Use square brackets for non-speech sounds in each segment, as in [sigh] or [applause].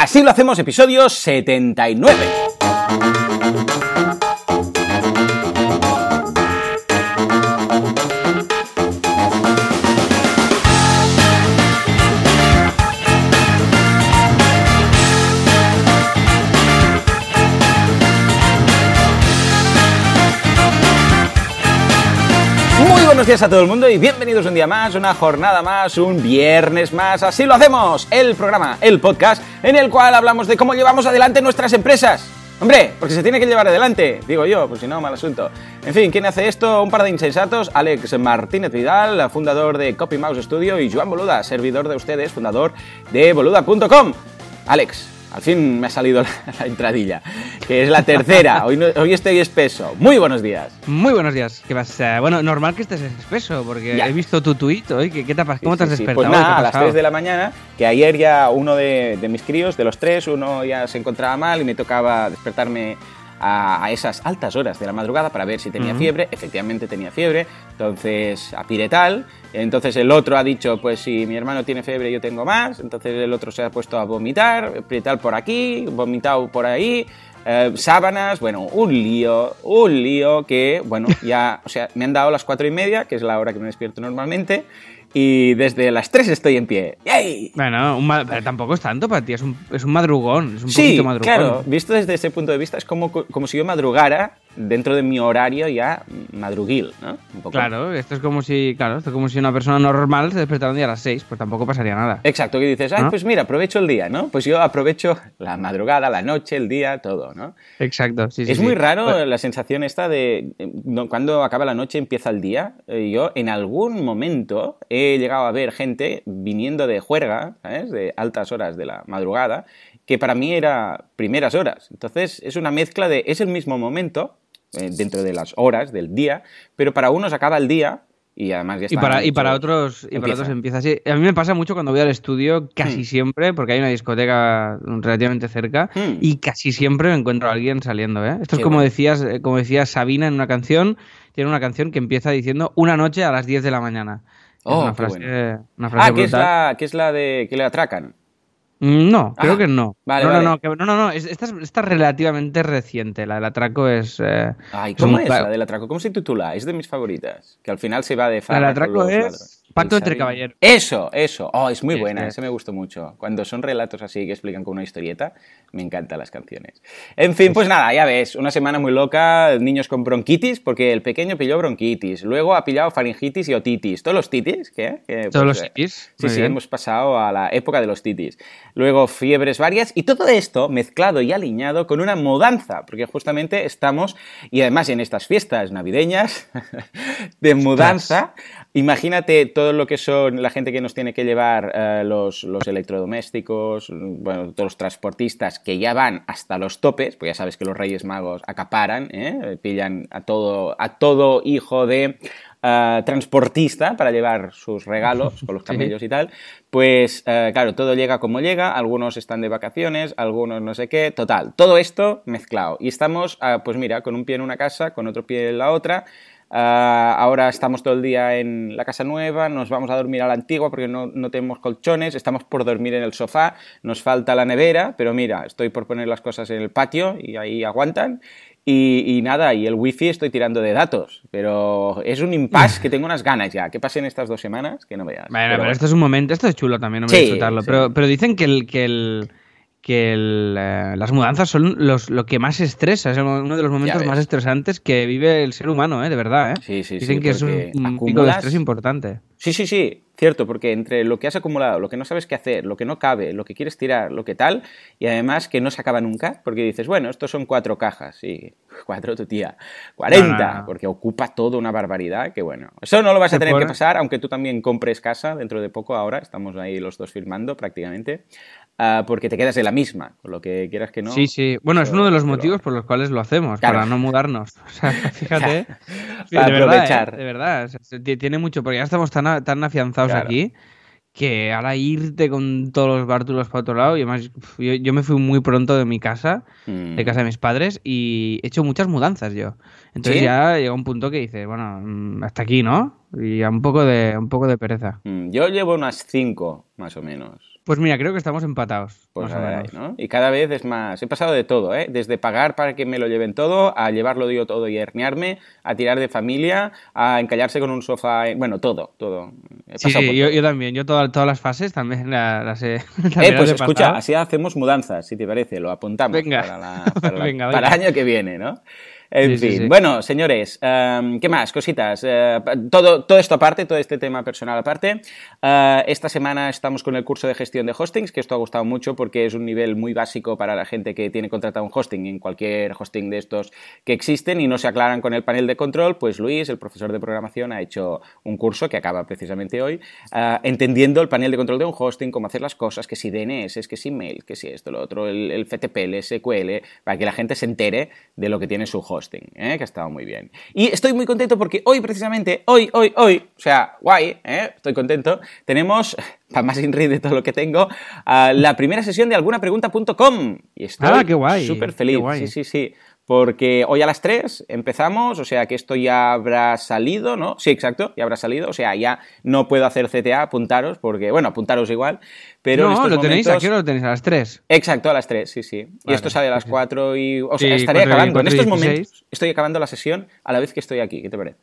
Así lo hacemos, episodio 79. Días a todo el mundo y bienvenidos un día más, una jornada más, un viernes más. Así lo hacemos, el programa, el podcast, en el cual hablamos de cómo llevamos adelante nuestras empresas. Hombre, porque se tiene que llevar adelante, digo yo, pues si no, mal asunto. En fin, ¿quién hace esto? Un par de insensatos, Alex Martínez Vidal, fundador de Copy Mouse Studio, y Joan Boluda, servidor de ustedes, fundador de boluda.com. Alex, al fin me ha salido [laughs] la, la entradilla, que es la tercera. Hoy, no- hoy estoy espeso. Muy buenos días. Muy buenos días. ¿Qué pasa? Bueno, normal que estés espeso, porque Ya. he visto tu tuit hoy. ¿Qué, qué te ¿Cómo te has Sí, sí, despertado? Pues ¿Qué nada, a las pasado? 3 de la mañana, que ayer ya uno de, de mis críos, de los tres, uno ya se encontraba mal y me tocaba despertarme a, a esas altas horas de la madrugada para ver si tenía fiebre. Efectivamente tenía fiebre, entonces a piretal. Entonces el otro ha dicho, pues si mi hermano tiene fiebre yo tengo más. Entonces el otro se ha puesto a vomitar, piretal por aquí, vomitado por ahí. eh, sábanas, bueno, un lío, un lío que, bueno, ya, o sea, me han dado las cuatro y media, que es la hora que me despierto normalmente, y desde las 3 estoy en pie. ¡Yay! Bueno, un pero tampoco es tanto para ti, es un, es un madrugón, es un Sí, poquito madrugón. claro, visto desde ese punto de vista es como, como si yo madrugara dentro de mi horario ya madruguil, ¿no? Un poco. Claro, esto es como si, claro, esto es como si una persona normal se despertara un día a las 6, pues tampoco pasaría nada. Exacto, que dices, ¿No? pues mira, aprovecho el día, ¿no? Pues yo aprovecho la madrugada, la noche, el día, todo, ¿no? Exacto, sí, sí. es sí. muy raro Pues- la sensación esta de cuando acaba la noche empieza el día. Eh, yo en algún momento he llegado a ver gente viniendo de juerga, ¿sabes? De altas horas de la madrugada, que para mí era primeras horas. Entonces es una mezcla de es el mismo momento eh, dentro de las horas del día, pero para unos acaba el día y además ya Y está para, y para otros y para otros empieza así. A mí me pasa mucho cuando voy al estudio, casi Hmm. siempre, porque hay una discoteca relativamente cerca, Hmm. y casi siempre me encuentro a alguien saliendo, ¿eh? Esto Qué es como bueno. decías, eh, como decía Sabina en una canción, tiene una canción que empieza diciendo una noche a las 10 de la mañana. Es Oh, una frase, bueno. una frase Ah, que es, la, que es la de que le atracan. Mm, No, creo Ah, que no. vale, no, vale. no, no, que- no, no, no, es- esta, es, esta es relativamente reciente. La del atraco es. eh, Ay, es un ¿cómo es la del atraco? ¿Cómo se titula? Es de mis favoritas. Que al final se va de La del atraco es. Pacto entre caballeros. Eso, eso. Oh, es muy Sí, buena. sí. Ese me gustó mucho. Cuando son relatos así que explican con una historieta, me encantan las canciones. En fin, pues nada, ya ves. Una semana muy loca. Niños con bronquitis, porque el pequeño pilló bronquitis. Luego ha pillado faringitis y otitis. ¿Todos los titis? ¿Qué? Todos pues, los eh, titis. Sí, Muy sí, bien. hemos pasado a la época de los titis. Luego fiebres varias y todo esto mezclado y alineado con una mudanza, porque justamente estamos, y además en estas fiestas navideñas [laughs] de mudanza, imagínate todo lo que son la gente que nos tiene que llevar eh, los, los electrodomésticos, bueno, todos los transportistas que ya van hasta los topes, porque ya sabes que los Reyes Magos acaparan, ¿eh? pillan a todo, a todo hijo de eh, transportista para llevar sus regalos con los [laughs] Sí. camellos y tal, pues eh, claro, todo llega como llega, algunos están de vacaciones, algunos no sé qué, total, todo esto mezclado. Y estamos, ah, pues mira, con un pie en una casa, con otro pie en la otra. Ah, ahora estamos todo el día en la casa nueva, nos vamos a dormir a la antigua porque no, no tenemos colchones, estamos por dormir en el sofá, nos falta la nevera, pero mira, estoy por poner las cosas en el patio y ahí aguantan. Y, y nada, y el wifi estoy tirando de datos, pero es un impasse que tengo unas ganas ya. Que pasen estas dos semanas, que no veas. Bueno, pero, bueno. esto es un momento, esto es chulo también, no voy Sí, a disfrutarlo. sí. Pero, pero dicen que el, que el que el, eh, las mudanzas son los, lo que más estresa, es uno de los momentos más estresantes que vive el ser humano, ¿eh? de verdad. ¿eh? Sí, sí, Dicen sí, que es un, un pico de acumulas- estrés importante. Sí, sí, sí, cierto, porque entre lo que has acumulado, lo que no sabes qué hacer, lo que no cabe, lo que quieres tirar, lo que tal, y además que no se acaba nunca, porque dices, bueno, estos son cuatro cajas, sí, [laughs] cuatro tu tía, cuarenta, No, no, no. porque ocupa toda una barbaridad, que bueno, eso no lo vas a Te tener que pasar, aunque tú también compres casa dentro de poco ahora, estamos ahí los dos firmando prácticamente, ah, porque te quedas en la misma, con lo que quieras que no. Sí, sí. Bueno, es uno de los motivos por los cuales lo hacemos, Claro. para no mudarnos. [laughs] O sea, fíjate. [laughs] Para de verdad, aprovechar. ¿eh? de verdad. o sea, se- ti- tiene mucho, porque ya estamos tan, tan afianzados Claro. aquí que ahora irte con todos los bártulos para otro lado. Y además, yo, yo me fui muy pronto de mi casa, Mm. de casa de mis padres, y he hecho muchas mudanzas yo. Entonces ¿Sí? ya llega un punto que dices, bueno, mm, hasta aquí, ¿no? Y a un poco de, un poco de pereza. Mm, Yo llevo unas cinco, más o menos. Pues mira, creo que estamos empatados. Pues más o ahí. ¿no? Y cada vez es más. He pasado de todo, ¿eh? Desde pagar para que me lo lleven todo, a llevarlo yo todo y herniarme, a tirar de familia, a encallarse con un sofá. en- Bueno, todo, todo. He Sí, yo, todo. yo también. Yo toda- todas las fases también la- las he. [laughs] Eh, también pues las he escucha, así hacemos mudanzas, si te parece, lo apuntamos Venga. para, la- para la- [laughs] Venga, para venga. el año que viene, ¿no? En Sí, fin, sí. bueno, señores, em, ¿qué más? Cositas. Eh, todo, todo esto aparte, todo este tema personal aparte. Eh, esta semana estamos con el curso de gestión de hostings, que esto ha gustado mucho porque es un nivel muy básico para la gente que tiene contratado un hosting en cualquier hosting de estos que existen y no se aclaran con el panel de control. Pues Luis, el profesor de programación, ha hecho un curso que acaba precisamente hoy, eh, entendiendo el panel de control de un hosting, cómo hacer las cosas, que si DNS, que si mail, que si esto, lo otro, el, el FTP, el SQL, para que la gente se entere de lo que tiene su hosting, ¿eh? que ha estado muy bien. Y estoy muy contento porque hoy, precisamente, hoy, hoy, hoy, o sea, guay, ¿eh? estoy contento, tenemos, [laughs] para más inri de todo lo que tengo, la primera sesión de algunapregunta.com. Y estoy Ah, qué guay, súper qué feliz. guay. Sí, sí, sí. Porque hoy a las 3 empezamos, o sea que esto ya habrá salido, ¿no? Sí, exacto, ya habrá salido, o sea, ya no puedo hacer CTA, apuntaros, porque, bueno, apuntaros igual, pero en no, estos lo tenéis, momentos- aquí lo tenéis a las 3. Exacto, a las 3, sí, sí. Y esto sale a las sí, sí. 4 y... O sea, Sí, estaré 4 y- acabando. En 4 y estos 16. momentos estoy acabando la sesión a la vez que estoy aquí. ¿Qué te parece?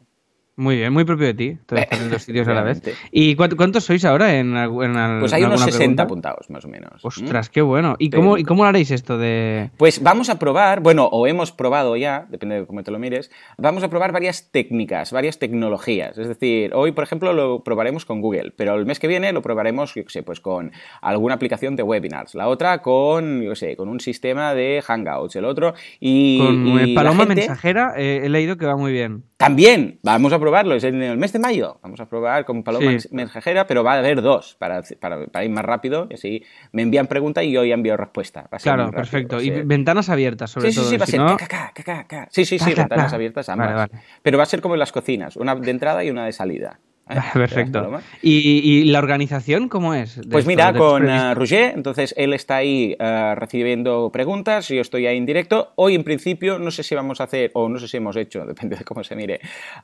Muy bien, muy propio de ti. [laughs] En dos sitios a la vez. ¿Y cuánto- cuántos sois ahora en, en Pues hay en unos alguna 60 pregunta? apuntados, más o menos. ¿Mm? Ostras, qué bueno. ¿Y Pero- cómo, ¿Y cómo haréis esto de...? Pues vamos a probar, bueno, o hemos probado ya, depende de cómo te lo mires, vamos a probar varias técnicas, varias tecnologías. Es decir, hoy, por ejemplo, lo probaremos con Google, pero el mes que viene lo probaremos, yo qué sé, pues con alguna aplicación de webinars, la otra con, yo qué sé, con un sistema de Hangouts, el otro, y, Con y eh, la Paloma gente- Mensajera eh, he leído que va muy bien. También, vamos a probarlo, es en el mes de mayo. Vamos a probar con Paloma Sí. Mensajera, pero va a haber dos para, para, para ir más rápido. Y así me envían pregunta y yo ya envío respuesta. Va a ser Claro, rápido, perfecto. va a Y ventanas abiertas, sobre Sí, sí, todo. sí, va a ser no-. Sí, sí, ventanas abiertas ambas. Vale, vale. Pero va a ser como en las cocinas, una de entrada y una de salida. ¿Verás, [laughs] Perfecto. ¿Y, y la organización cómo es? Pues esto, mira, con eh, Roger, entonces él está ahí eh, recibiendo preguntas, yo estoy ahí en directo. Hoy, en principio, no sé si vamos a hacer, o no sé si hemos hecho, [laughs] depende de cómo se mire,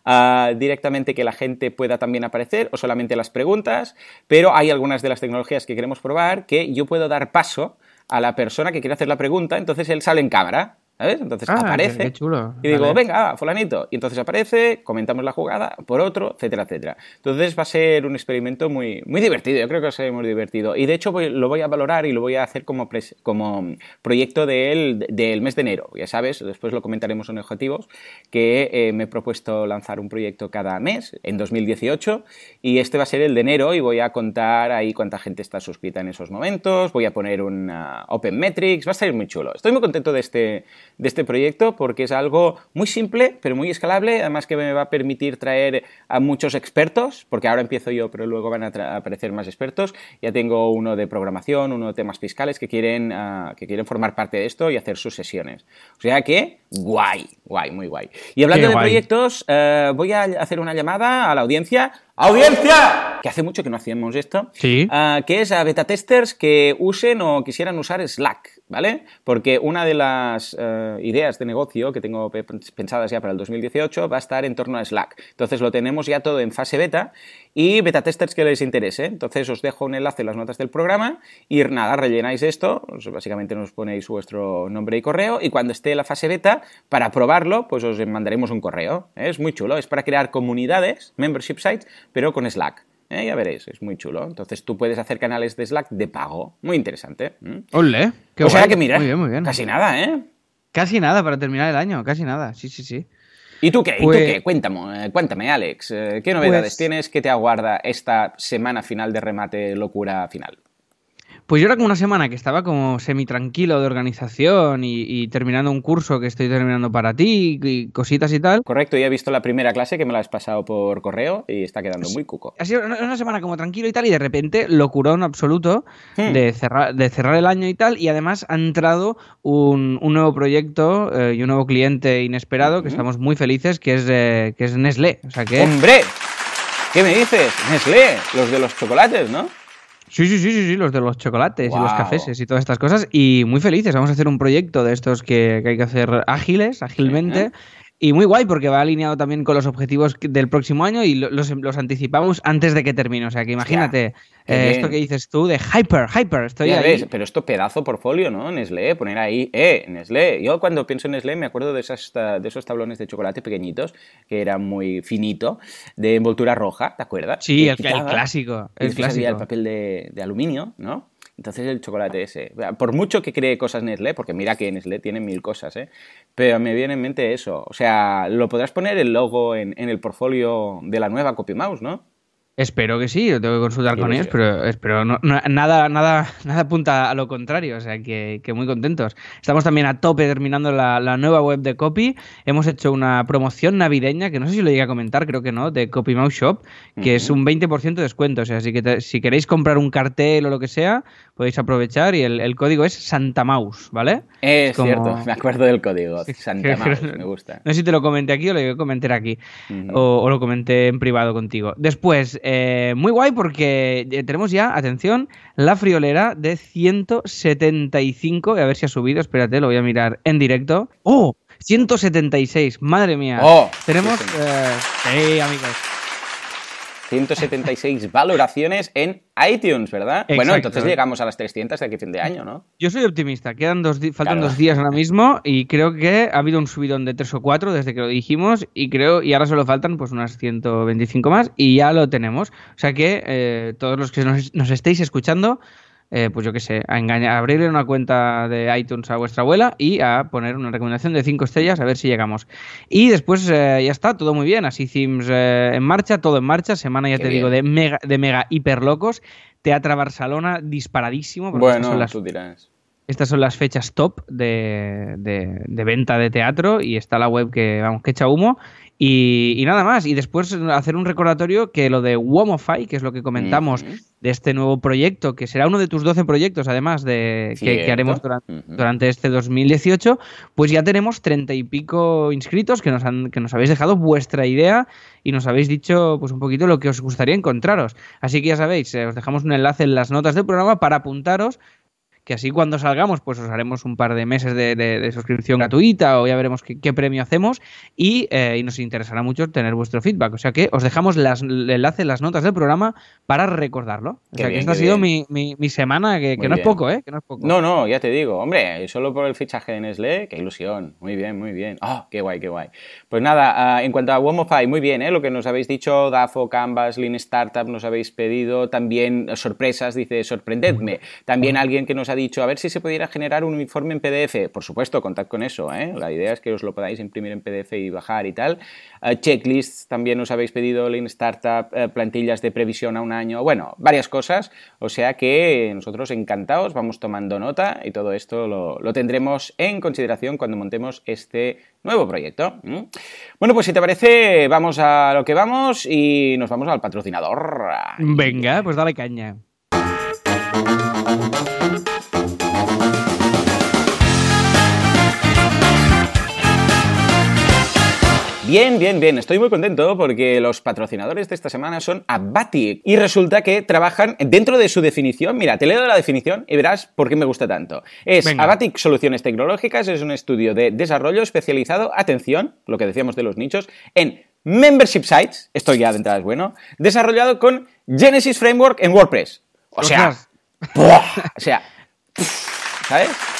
ah, directamente que la gente pueda también aparecer, o solamente las preguntas, pero hay algunas de las tecnologías que queremos probar que yo puedo dar paso a la persona que quiere hacer la pregunta, entonces él sale en cámara. ¿Sabes? Entonces Ah, aparece. qué- qué chulo. Y digo, Vale. venga, fulanito. Y entonces aparece, comentamos la jugada por otro, etcétera, etcétera. Entonces va a ser un experimento muy, muy divertido. Yo creo que va a ser muy divertido. Y de hecho voy- lo voy a valorar y lo voy a hacer como, pres- como proyecto del, del mes de enero. Ya sabes, después lo comentaremos en objetivos, que eh, me he propuesto lanzar un proyecto cada mes en 2018 y este va a ser el de enero y voy a contar ahí cuánta gente está suscrita en esos momentos. Voy a poner un ah, Open Metrics. Va a ser muy chulo. Estoy muy contento de este, de este proyecto porque es algo muy simple, pero muy escalable, además que me va a permitir traer a muchos expertos, porque ahora empiezo yo, pero luego van a, aparecer más expertos. Ya tengo uno de programación, uno de temas fiscales que quieren, ah, que quieren formar parte de esto y hacer sus sesiones. O sea que, guay, guay, muy guay. Y hablando de proyectos, eh, voy a hacer una llamada a la audiencia. ¡Audiencia! Que hace mucho que no hacíamos esto. Sí. Ah, que es a beta testers que usen o quisieran usar Slack, ¿vale? Porque una de las eh, ideas de negocio que tengo pe- pensadas ya para el 2018 va a estar en torno a Slack. Entonces lo tenemos ya todo en fase beta y beta testers que les interese. Entonces os dejo un enlace en las notas del programa y nada, rellenáis esto, básicamente nos ponéis vuestro nombre y correo y cuando esté la fase beta, para probarlo, pues os mandaremos un correo. Es muy chulo, es para crear comunidades, membership sites, pero con Slack. ¿Eh? Ya veréis, es muy chulo. Entonces tú puedes hacer canales de Slack de pago. Muy interesante. ¿m? Ole, qué o sea guay. que mira, Muy bien, muy bien. casi nada, ¿eh? Casi nada para terminar el año, casi nada. Sí, sí, sí. ¿Y tú qué? ¿Y Pues- tú qué? Cuéntame, eh, cuéntame, Alex. eh, ¿Qué novedades Pues- tienes que te aguarda esta semana final de remate locura final? Pues yo era como una semana que estaba como semi tranquilo de organización y, y terminando un curso que estoy terminando para ti y cositas y tal. Correcto, ya he visto la primera clase que me la has pasado por correo y está quedando muy cuco. Ha sido una semana como tranquilo y tal, y de repente locurón absoluto Hmm. de, cerrar, de cerrar el año y tal, y además ha entrado un, un nuevo proyecto eh, y un nuevo cliente inesperado que Ujú. estamos muy felices, que es, eh, que es Nestlé. O sea que... ¡Hombre! ¿Qué me dices? Nestlé, los de los chocolates, ¿no? Sí, sí, sí, sí, sí, los de los chocolates y los cafés y todas estas cosas. Y muy felices. Vamos a hacer un proyecto de estos que, que hay que hacer ágiles, ágilmente. Y muy guay porque va alineado también con los objetivos del próximo año y los, los anticipamos antes de que termine. O sea que imagínate eh, esto que dices tú de Hyper, Hyper, estoy ahí. pero esto pedazo portfolio, ¿no? Nestlé, poner ahí, eh, Nestlé. Yo cuando pienso en Nestlé me acuerdo de, esas, de esos tablones de chocolate pequeñitos que eran muy finito, de envoltura roja, ¿te acuerdas? Sí, el, clásico. El clásico. el papel de, de aluminio, ¿no? Entonces el chocolate ese. Por mucho que cree cosas Nestlé, porque mira que Nestlé tiene mil cosas, ¿eh? Pero me viene en mente eso. O sea, lo podrás poner el logo en, en el portfolio de la nueva Copy Mouse, ¿no? Espero que sí, lo tengo que consultar con ellos, pero, espero nada, nada, nada apunta a lo contrario, o sea que, muy contentos. Estamos también a tope terminando la, nueva web de Copy. Hemos hecho una promoción navideña, que no sé si lo llegué a comentar, creo que no, de Copy Mouse Shop, que es un 20% de descuento. O sea, así que si queréis comprar un cartel o lo que sea, podéis aprovechar y el, código es Santa Mouse, ¿vale? Es cierto, me acuerdo del código, [laughs] Santa Mouse, me gusta. No sé si te lo comenté aquí o lo comenté aquí, o, o lo comenté en privado contigo. Después, eh, muy guay porque eh, tenemos ya, atención, la friolera de 175. A ver si ha subido, espérate, lo voy a mirar en directo. ¡Oh! 176, madre mía. Oh, tenemos... Eh, amigos. 176 valoraciones en iTunes, ¿verdad? Bueno, entonces llegamos a las 300 de aquí fin de año, ¿no? Yo soy optimista. Quedan dos faltan dos días ahora mismo y creo que ha habido un subidón de 3 o 4 desde que lo dijimos y creo y ahora solo faltan pues unas 125 más y ya lo tenemos. O sea que eh, todos los que nos, nos estéis escuchando eh, pues yo qué sé, a, engañar, abrirle una cuenta de iTunes a vuestra abuela y a poner una recomendación de 5 estrellas a ver si llegamos. Y después eh, ya está, todo muy bien, así Sims eh, en marcha, todo en marcha, semana ya te digo de mega, de mega hiper locos, Teatro Barcelona disparadísimo. Bueno, las... tú dirás. Estas son las fechas top de, de, venta de teatro y está la web que, vamos, que echa humo. Y, nada más. Y después hacer un recordatorio que lo de Womofy, que es lo que comentamos de este nuevo proyecto, que será uno de tus 12 proyectos, además, de que, haremos durante, durante, este 2018, pues ya tenemos treinta y pico inscritos que nos, han, que nos habéis dejado vuestra idea y nos habéis dicho pues un poquito lo que os gustaría encontraros. Así que ya sabéis, eh, os dejamos un enlace en las notas del programa para apuntaros que así cuando salgamos, pues os haremos un par de meses de, suscripción gratuita o ya veremos qué, premio hacemos eh, y, nos interesará mucho tener vuestro feedback. O sea que os dejamos las, el enlace en las notas del programa para recordarlo. O sea que esta ha sido mi, semana, que, no es poco, ¿eh? Que no, es poco. no, no, ya te digo, hombre, solo por el fichaje de Nestlé, qué ilusión. Muy bien, muy bien. ¡Oh, qué guay, qué guay! Pues nada, ah, en cuanto a Womofy, muy bien, ¿eh? Lo que nos habéis dicho, DAFO, Canvas, Lean Startup, nos habéis pedido también sorpresas, dice, sorprendedme. También alguien que nos ha dicho a ver si se pudiera generar un informe en PDF. Por supuesto, contad con eso. ¿eh? La idea es que os lo podáis imprimir en PDF y bajar y tal. Uh, checklists también os habéis pedido Lean Startup, eh, plantillas de previsión a un año. Bueno, varias cosas. O sea que nosotros encantados, vamos tomando nota y todo esto lo, tendremos en consideración cuando montemos este nuevo proyecto. Bueno, pues si te parece, vamos a lo que vamos y nos vamos al patrocinador. Venga, pues dale caña. Bien, bien, bien. Estoy muy contento porque los patrocinadores de esta semana son Abatic y resulta que trabajan dentro de su definición. Mira, te leo la definición y verás por qué me gusta tanto. Es Abatic Soluciones Tecnológicas, es un estudio de desarrollo especializado, atención, lo que decíamos de los nichos, en membership sites, esto ya de entrada es bueno, desarrollado con Genesis Framework en WordPress. O sea, o sea, [laughs] ¿sabes?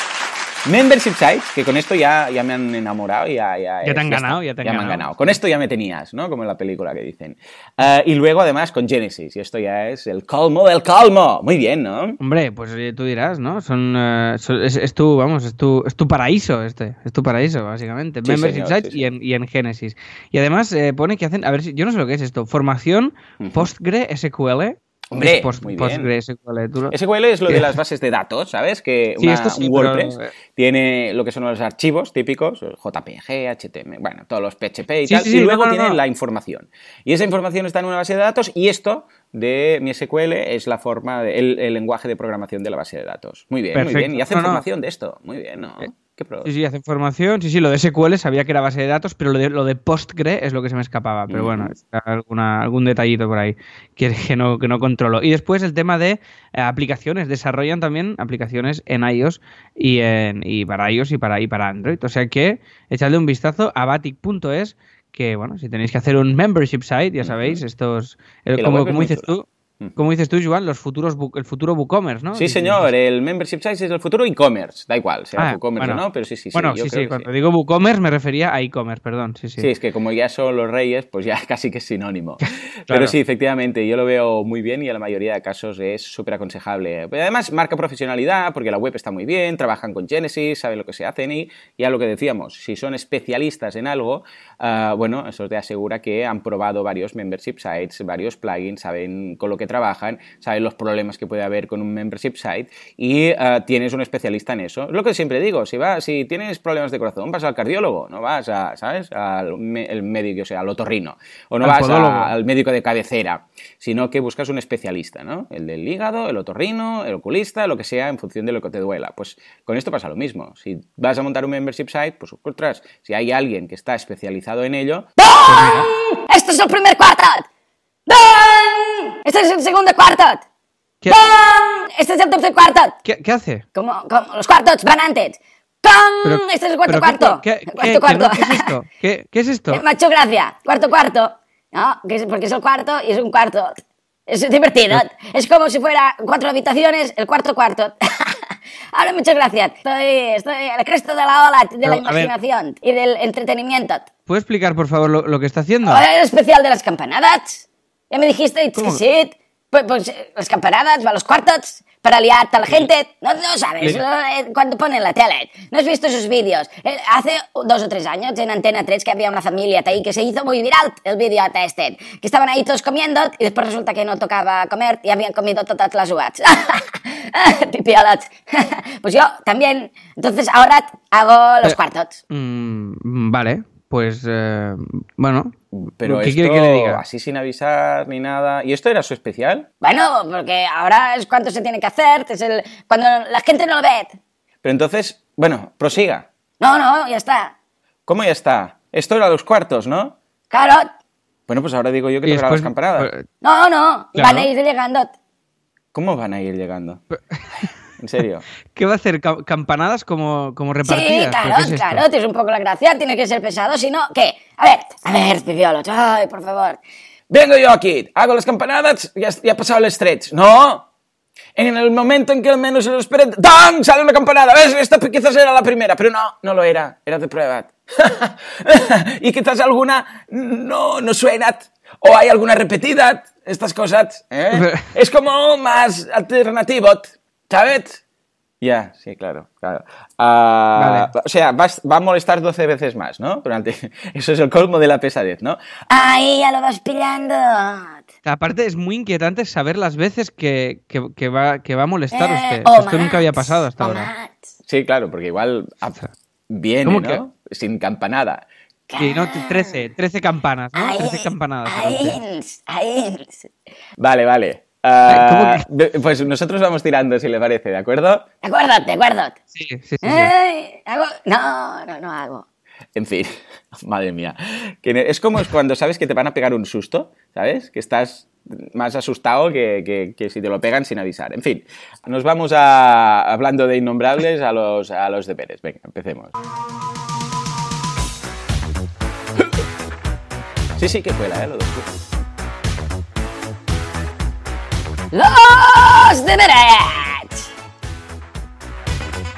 Membership sites, que con esto ya, ya me han enamorado ya, ya, ya te han ganado, ya te han, ya me han ganado. Con esto ya me tenías, ¿no? Como en la película que dicen. Uh, y luego además con Genesis, y esto ya es el colmo del colmo. Muy bien, ¿no? Hombre, pues tú dirás, ¿no? Son, uh, es, tu, vamos, es tu, es tu paraíso este, es tu paraíso, básicamente. Sí, Membership señor, sites sí. Y, en, y, en, Genesis. Y además eh, pone que hacen, a ver si, yo no sé lo que es esto, formación uh -huh. PostgreSQL Hombre, muy bien. SQL es lo de [laughs] las bases de datos, ¿sabes? Que una, sí, un WordPress pero... tiene lo que son los archivos típicos, JPG, HTML, bueno, todos los PHP y tal, y luego no, no, tiene la información. Y esa información está en una base de datos y esto de mi SQL es la forma, de, el, el, lenguaje de programación de la base de datos. Muy bien, Perfecto. muy bien. Y hace información de esto. Muy bien, ¿no? Eh, ¿Qué pro- Sí, sí, hacen formación. Sí, sí, lo de SQL sabía que era base de datos, pero lo de, lo de Postgre es lo que se me escapaba. Pero Mm. bueno, está alguna, algún detallito por ahí que, [laughs] que no, que no controlo. Y después el tema de eh, aplicaciones. Desarrollan también aplicaciones en iOS y, en, y para iOS y para, y para Android. O sea que echadle un vistazo a batic.es que, bueno, si tenéis que hacer un membership site, ya sabéis, estos... el- la como, como dices tú, como dices tú, Joan, los futuros el futuro WooCommerce, ¿no? Sí, señor, el membership site es el futuro e-commerce. Da igual, sea Ah, WooCommerce bueno. o no, pero sí, sí, sí. bueno, yo sí, creo sí, que cuando digo WooCommerce me refería a e-commerce, perdón, sí, sí. Sí, es que como ya son los reyes, pues ya [laughs] casi que es sinónimo. [laughs] Claro. Pero sí, efectivamente, yo lo veo muy bien y en la mayoría de casos es súper aconsejable. Además, marca profesionalidad, porque la web está muy bien, trabajan con Genesis, saben lo que se hacen y ya lo que decíamos, si son especialistas en algo, ah, bueno, eso te asegura que han probado varios membership sites, varios plugins, saben con lo que trabajan, saben los problemas que puede haber con un membership site y ah, tienes un especialista en eso. Es lo que siempre digo, si, vas, si tienes problemas de corazón, vas al cardiólogo, no vas a, ¿sabes? Al me- el médico, o sea, al otorrino, o no Al vas a- al médico de cabecera, sino que buscas un especialista, ¿no? El del hígado, el otorrino, el oculista, lo que sea, en función de lo que te duela. Pues con esto pasa lo mismo. Si vas a montar un membership site, pues ostras, si hay alguien que está especializado en ello, ¡Don! Este es el primer cuartet. ¡Don! Este es el segundo cuartet. ¿Qué, ¡Don! Este es el tercer cuartet. qué- qué hace? Como, como los cuartos van antes. Pero- Este es el cuarto cuarto. ¿Qué, qué- cuarto cuarto. no- ¿qué es esto? ¿Qué, qué es esto? [laughs] Hecho gracia. Cuarto cuarto. ¿No? Porque es el cuarto y es un cuarto. Es divertido. Es como si fuera cuatro habitaciones, el cuarto cuarto. [laughs] Ahora muchas gracias. Estoy, estoy al cresto de la ola de la Pero, a ver. imaginación y del entretenimiento. ¿Puede explicar, por favor, lo, lo que está haciendo? Ahora el especial de las campanadas. Ya me dijiste que sí. Pues, pues, las campanadas, va a los cuartos para liar a la gente. No, no sabes, lo- eh, cuando ponen la tele. ¿No has visto esos vídeos? Eh, hace dos o tres años en Antena 3 que había una familia ahí que se hizo muy viral el vídeo de este. Que estaban ahí todos comiendo y después resulta que no tocaba comer y habían comido todas las uvas. [laughs] Pipiolats. [laughs] pues yo también. Entonces ahora hago los Eh, cuartos. Mm, vale, pues eh, bueno. Pero ¿Qué esto quiere que le diga? así sin avisar ni nada. ¿Y esto era su especial? Bueno, porque ahora es cuando se tiene que hacer, es el, cuando la gente no lo ve. Pero entonces, bueno, prosiga. No, no, ya está. ¿Cómo ya está? Esto era los cuartos, ¿no? Claro. Bueno, pues ahora digo yo que tocará las campanadas. No, no, Claro. van a ir llegando. ¿Cómo van a ir llegando? [laughs] En serio. [laughs] ¿Qué va a hacer? ¿Ca- ¿Campanadas como, como Sí, repartidas? ¿Pero claro, es claro, tienes un poco la gracia, tiene que ser pesado, si no, ¿qué? A ver, a ver, pipiolos, ay, por favor. Vengo yo aquí, hago las campanadas, ya, ya ha pasado el stretch. ¡No! En el momento en que al menos se lo esperen, ¡dan! Sale una campanada. ¿Ves? Esta quizás era la primera, pero no, no lo era. Era de prueba. [laughs] y quizás alguna no, no suena. O hay alguna repetida. Estas cosas. ¿eh? [laughs] Es como más alternativo. ¿Sabes? Ya, sí, claro, claro. Ah, Vale. O sea, vas- va a molestar 12 veces más, ¿no? Durante... [laughs] Eso es el colmo de la pesadez, ¿no? Ahí ya lo vas pillando. Aparte, es muy inquietante saber las veces que, que- que va, que va a molestar Eh, usted. Esto nunca había pasado hasta ahora. más. Sí, claro, porque igual viene, ¿Cómo ¿no? Sin campanada. Sí, no, 13, 13 campanas, ¿no? Ahí, 13 campanadas. Vale, vale. ¿Cómo Ah, ve- Pues nosotros vamos tirando, si le parece, ¿de acuerdo? De acuerdo, de acuerdo. Sí, sí, sí. sí. Ay, hago... No, no, no hago. En fin, [laughs] madre mía. Es como cuando sabes que te van a pegar un susto, ¿sabes? Que estás más asustado que, que- que si te lo pegan sin avisar. En fin, nos vamos a, hablando de innombrables a los, a los deberes. Venga, empecemos. Sí, sí, que fue la, ¿eh? Lo dos. ¡Los deberes!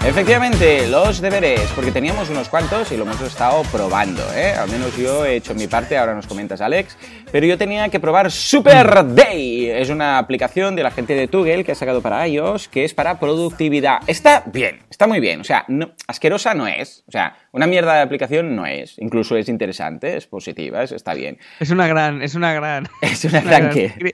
Efectivamente, los deberes, porque teníamos unos cuantos y lo hemos estado probando, ¿eh? Al menos yo he hecho mi parte, ahora nos comentas Alex, pero yo tenía que probar Super Day. Es una aplicación de la gente de Tugel que ha sacado para iOS, que es para productividad. Está bien, está muy bien, o sea, no- asquerosa no es, o sea, una mierda de aplicación no es, incluso es interesante, es positiva, es- está bien. Es una gran, es una gran. [laughs] Es una gran [laughs] qué.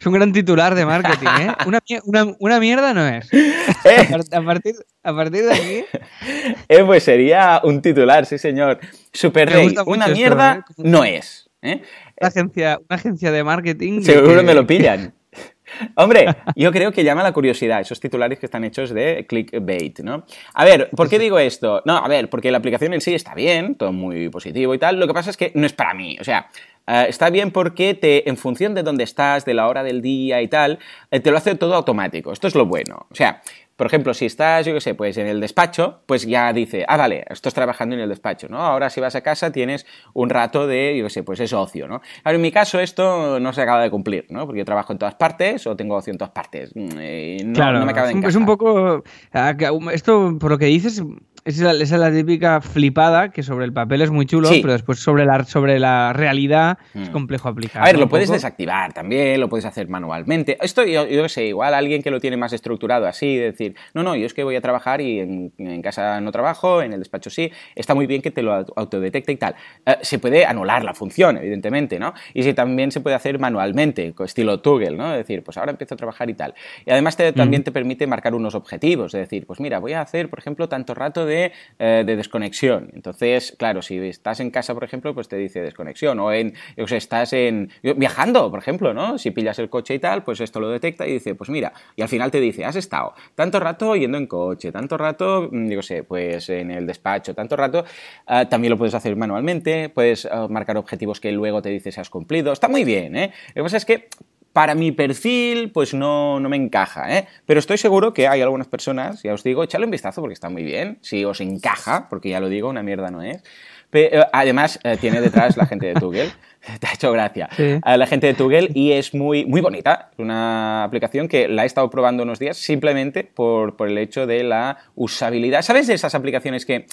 Es un gran titular de marketing, ¿eh? [laughs] Una, una, una mierda no es. Eh, A par- a partir, a partir de aquí. [laughs] eh, pues sería un titular, sí señor. Super mucho una esto, mierda ¿eh? no es. ¿eh? Una agencia, una agencia de marketing. Seguro que- me lo pillan. [laughs] Hombre, yo creo que llama la curiosidad esos titulares que están hechos de clickbait, ¿no? A ver, ¿por qué digo esto? No, a ver, porque la aplicación en sí está bien, todo muy positivo y tal. Lo que pasa es que no es para mí. O sea, eh, está bien porque te, en función de dónde estás, de la hora del día y tal, eh, te lo hace todo automático. Esto es lo bueno. O sea, por ejemplo, si estás, yo qué sé, pues en el despacho, pues ya dice, ah, vale, estás trabajando en el despacho, ¿no? Ahora si vas a casa tienes un rato de, yo qué sé, pues es ocio, ¿no? Ahora en mi caso esto no se acaba de cumplir, ¿no? Porque yo trabajo en todas partes o tengo ocio en todas partes. Mm, claro, no me acaba de es un poco, ah, esto por lo que dices esa, es la típica flipada que sobre el papel es muy chulo, pero después sobre la, sobre la realidad es mm. complejo aplicar. A ver, lo puedes desactivar también, lo puedes hacer manualmente. Esto yo, yo sé, igual alguien que lo tiene más estructurado así, decir, no, no, yo es que voy a trabajar y en, casa no trabajo, en el despacho sí, está muy bien que te lo autodetecte y tal. Eh, se puede anular la función, evidentemente, ¿no? Y si también se puede hacer manualmente, estilo Toggle, ¿no? Es decir, pues ahora empiezo a trabajar y tal. Y además también te permite marcar unos objetivos, es decir, pues mira, voy a hacer, por ejemplo, tanto rato de eh, de, desconexión. Entonces, claro, si estás en casa, por ejemplo, pues te dice desconexión. O en, yo sé, estás en, viajando, por ejemplo, ¿no? Si pillas el coche y tal, pues esto lo detecta y dice, pues mira, y al final te dice, has estado tanto rato yendo en coche, tanto rato, mm, yo sé, pues en el despacho, tanto rato, eh, también lo puedes hacer manualmente, puedes eh, marcar objetivos que luego te dice si has cumplido. Está muy bien, ¿eh? Lo que pasa es que para mi perfil, pues no, no me encaja, ¿eh? Pero estoy seguro que hay algunas personas, ya os digo, echadle un vistazo porque está muy bien, si os encaja, porque ya lo digo, una mierda no es. Pero, eh, además, eh, tiene detrás la gente de Tugel, [laughs] te ha hecho gracia, eh, la gente de Tugel y es muy, muy bonita, una aplicación que la he estado probando unos días simplemente por, por el hecho de la usabilidad. ¿Sabes de esas aplicaciones que...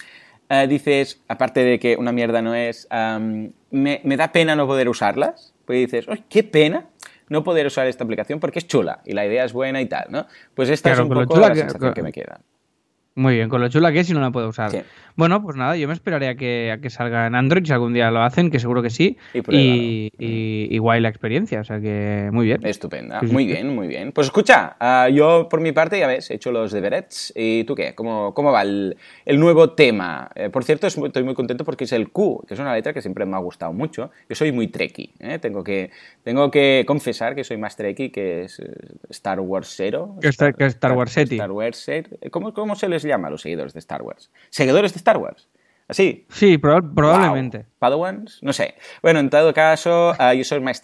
dices, aparte de que una mierda no es, me, me, da pena no poder usarlas. Pues dices, ¡ay, qué pena! No poder usar esta aplicación porque es chula y la idea es buena y tal, ¿no? Pues esta es un poco la sensación que me queda. Muy bien, con lo chula que es y no la puedo usar. Bueno, pues nada, yo me esperaría a que, a que salga en Android, si algún día lo hacen, que seguro que sí. Y, y, guay la experiencia, o sea que muy bien. Estupenda, muy bien, muy bien. Pues escucha, ah, yo por mi parte, ya ves, he hecho los deberes. ¿Y tú qué? ¿Cómo, cómo va el, nuevo tema? Eh, por cierto, estoy muy contento porque es el Q, que es una letra que siempre me ha gustado mucho. Yo soy muy trekkie, ¿eh? tengo, que, tengo que confesar que soy más que es eh, Star Wars Zero. Que Star, que Star Wars Star Wars ¿Cómo, ¿Cómo se les llama a los seguidores de Star Wars? ¿Seguidores de Star Wars? ¿Así? Sí, probablemente. ¿Padawans? No sé. Bueno, en todo caso, uh, yo soy más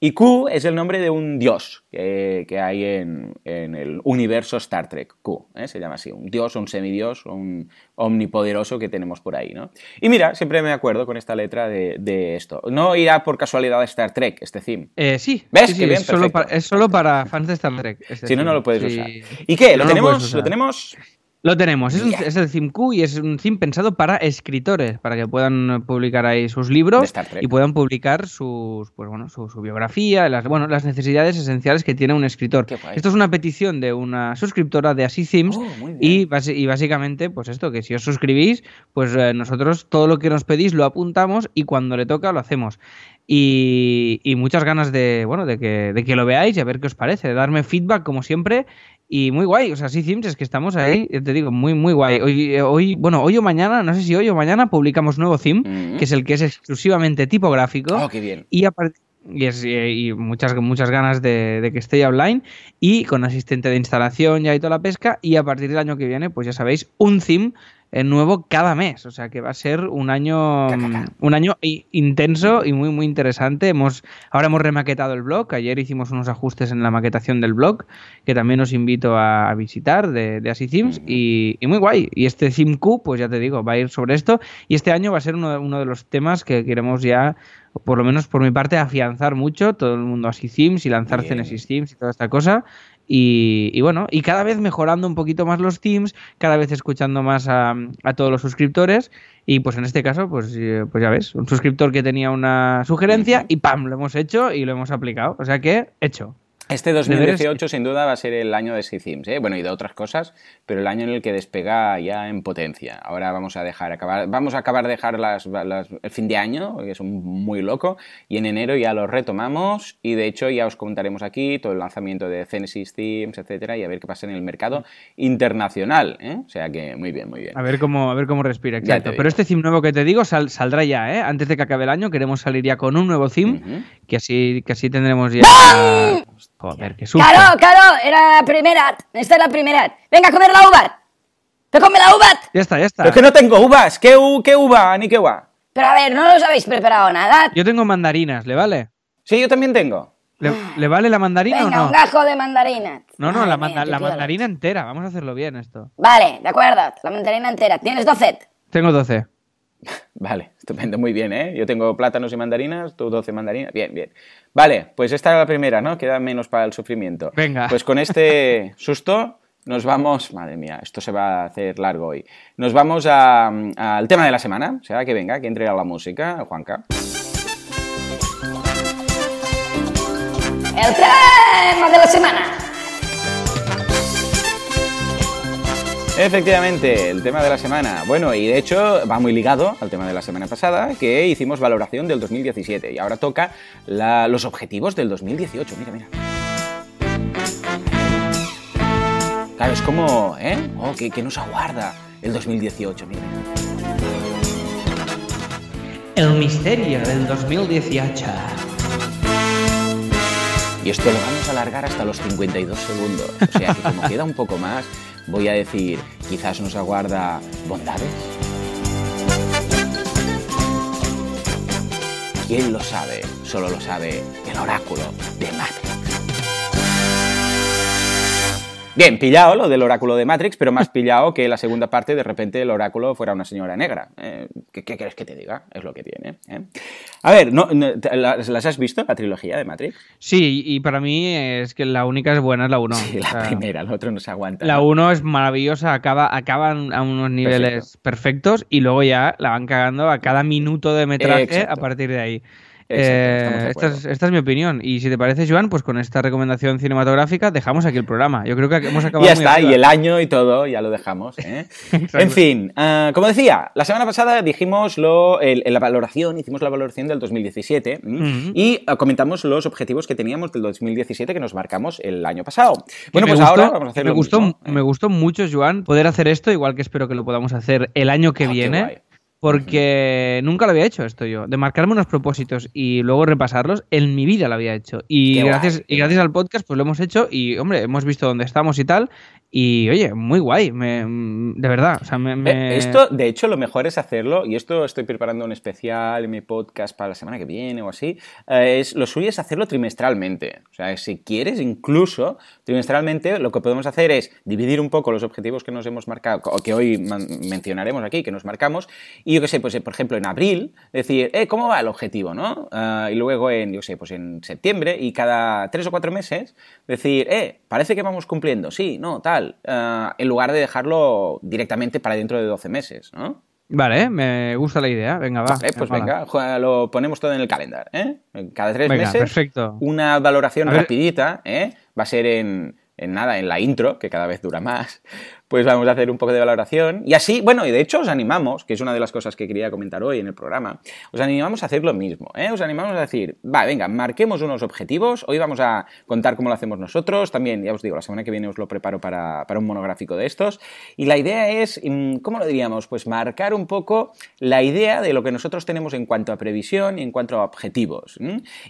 y Q es el nombre de un dios que, que hay en, en, el universo Star Trek. Q, ¿eh? se llama así. Un dios, un semidios, un omnipoderoso que tenemos por ahí, ¿no? Y mira, siempre me acuerdo con esta letra de, de esto. No irá por casualidad a Star Trek, este theme. Eh, sí. ¿Ves? bien, es, solo para, es, solo para, fans de Star Trek. Este si no, no lo puedes usar. ¿Y qué? ¿Lo, tenemos? ¿Lo tenemos? Lo tenemos, es, es, el theme Q y es un theme pensado para escritores, para que puedan publicar ahí sus libros y puedan publicar sus, pues bueno, su, biografía, las, bueno, las necesidades esenciales que tiene un escritor. Esto es una petición de una suscriptora de Así oh, y, y, básicamente, pues esto, que si os suscribís, pues eh, nosotros todo lo que nos pedís lo apuntamos y cuando le toca lo hacemos. Y, y, muchas ganas de, bueno, de que, de que lo veáis y a ver qué os parece, de darme feedback como siempre y muy guay, o sea, sí, Sims, es que estamos ahí, te digo, muy, muy guay. Hoy, hoy, bueno, hoy o mañana, no sé si hoy o mañana, publicamos nuevo theme, mm. que es el que es exclusivamente tipográfico. Oh, qué bien. Y y, muchas, muchas ganas de, de, que esté online y con asistente de instalación ya y toda la pesca y a partir del año que viene pues ya sabéis un theme nuevo cada mes. O sea que va a ser un año, un año intenso y muy, muy interesante. Hemos, ahora hemos remaquetado el blog. Ayer hicimos unos ajustes en la maquetación del blog, que también os invito a, visitar de, de Así y, muy guay. Y este ThemeQ, pues ya te digo, va a ir sobre esto. Y este año va a ser uno, uno de los temas que queremos ya por lo menos por mi parte, afianzar mucho todo el mundo así Themes y lanzar Genesis Themes y toda esta cosa. Y, bueno, y cada vez mejorando un poquito más los teams, cada vez escuchando más a, todos los suscriptores. Y pues en este caso, pues, eh, pues ya ves, un suscriptor que tenía una sugerencia y ¡pam! Lo hemos hecho y lo hemos aplicado. O sea que, hecho. Este 2018 sin duda va a ser el año de Sims, ¿eh? bueno y de otras cosas, pero el año en el que despega ya en potencia. Ahora vamos a dejar acabar, vamos a acabar de dejar las, el fin de año, que es muy loco, y en enero ya lo retomamos y de hecho ya os comentaremos aquí todo el lanzamiento de Genesis Themes, etcétera, y a ver qué pasa en el mercado internacional, ¿eh? o sea que muy bien, muy bien. A ver cómo, a ver cómo respira, exacto. Pero este theme nuevo que te digo saldrá ya, ¿eh? Antes de que acabe el año queremos salir ya con un nuevo theme, que así que así tendremos ya Joder, qué susto. Claro, claro, era la primera. Esta es la primera. Venga a comer la uva. ¡Te come la uva! Ya está, ya está. Pero es que no tengo uvas. ¿Qué, u- qué uva ni qué uva? Pero a ver, no os habéis preparado nada. Yo tengo mandarinas, ¿le vale? Sí, yo también tengo. ¿Le, le vale la mandarina Venga, o un no? gajo de mandarina. No, no, la, mía, manda- tu la mandarina entera. Vamos a hacerlo bien esto. Vale, de acuerdo. La mandarina entera. ¿Tienes 12? Tengo 12. [laughs] Vale, estupendo, muy bien, ¿eh? Yo tengo plátanos y mandarinas, tú 12 mandarinas. Bien, bien. Vale, pues esta era la primera, ¿no? Queda menos para el sufrimiento. Venga. Pues con este [laughs] susto nos vamos... Madre mía, esto se va a hacer largo hoy. Nos vamos a- al tema de la semana. O sea, que venga, que entre a la música, Juanca. El tema de la semana. Efectivamente, el tema de la semana. Bueno, y de hecho va muy ligado al tema de la semana pasada, que hicimos valoración del 2017. Y ahora toca la- los objetivos del 2018. Mira, mira. Claro, es como, ¿eh? Oh, ¿qué, qué nos aguarda el 2018? Mira. El misterio del 2018. Y esto lo vamos a alargar hasta los 52 segundos. O sea que como queda un poco más, voy a decir, quizás nos aguarda bondades. ¿Quién lo sabe? Solo lo sabe el oráculo de Matrix. Bien, pillado lo del oráculo de Matrix, pero más pillado que la segunda parte de repente el oráculo fuera una señora negra. Eh, ¿qué, qué quieres que te diga? Es lo que tiene. ¿eh? A ver, no, no, ¿las, las has visto, la trilogía de Matrix? Sí, y para mí es que la única es buena, es la 1. Sí, la primera, el otro no se aguanta. La ¿no? 1 es maravillosa, acaba, acaban a unos niveles perfectos y luego ya la van cagando a cada minuto de metraje Exacto. a partir de ahí. Exacto, Eh, esta, es, acuerdo. esta es mi opinión. Y si te parece, Joan, pues con esta recomendación cinematográfica dejamos aquí el programa. Yo creo que hemos acabado Ya está, y el año y todo, ya lo dejamos. ¿eh? [laughs] En fin, ah, como decía, la semana pasada dijimos lo, el- en la valoración, hicimos la valoración del 2017 ¿m? Ujú. y ah, comentamos los objetivos que teníamos del 2017 que nos marcamos el año pasado. Bueno, pues gustó, ahora vamos a hacer me lo gustó, mismo, ¿eh? me gustó mucho, Joan, poder hacer esto, igual que espero que lo podamos hacer el año que Ah, viene. Porque nunca lo había hecho esto yo, de marcarme unos propósitos y luego repasarlos, en mi vida lo había hecho. Y Qué gracias, guay, y gracias al podcast pues lo hemos hecho y, hombre, hemos visto dónde estamos y tal. Y, oye, muy guay, me- de verdad. O sea, me, me- Eh, Esto, de hecho, lo mejor es hacerlo, y esto estoy preparando un especial en mi podcast para la semana que viene o así, eh, es, lo suyo es hacerlo trimestralmente. O sea, si quieres, incluso trimestralmente, lo que podemos hacer es dividir un poco los objetivos que nos hemos marcado, o que hoy mencionaremos aquí, que nos marcamos, y yo qué sé, pues eh, por ejemplo en abril, decir, eh, ¿cómo va el objetivo, no? Ah, y luego en, yo sé, pues en septiembre, y cada tres o cuatro meses, decir, eh, parece que vamos cumpliendo, sí, no, tal, ah, en lugar de dejarlo directamente para dentro de 12 meses, ¿no? Vale, me gusta la idea. Venga, va. Vale, pues venga, lo ponemos todo en el calendario, ¿eh? Cada tres Venga, meses, perfecto. una valoración rapidita, ¿eh? Va a ser en, en nada, en la intro, que cada vez dura más. Pues vamos a hacer un poco de valoración. Y así, bueno, y de hecho os animamos, que es una de las cosas que quería comentar hoy en el programa, os animamos a hacer lo mismo, ¿eh? Os animamos a decir, va, venga, marquemos unos objetivos, hoy vamos a contar cómo lo hacemos nosotros, también, ya os digo, la semana que viene os lo preparo para, para un monográfico de estos. Y la idea es, mm, ¿cómo lo diríamos? Pues marcar un poco la idea de lo que nosotros tenemos en cuanto a previsión y en cuanto a objetivos.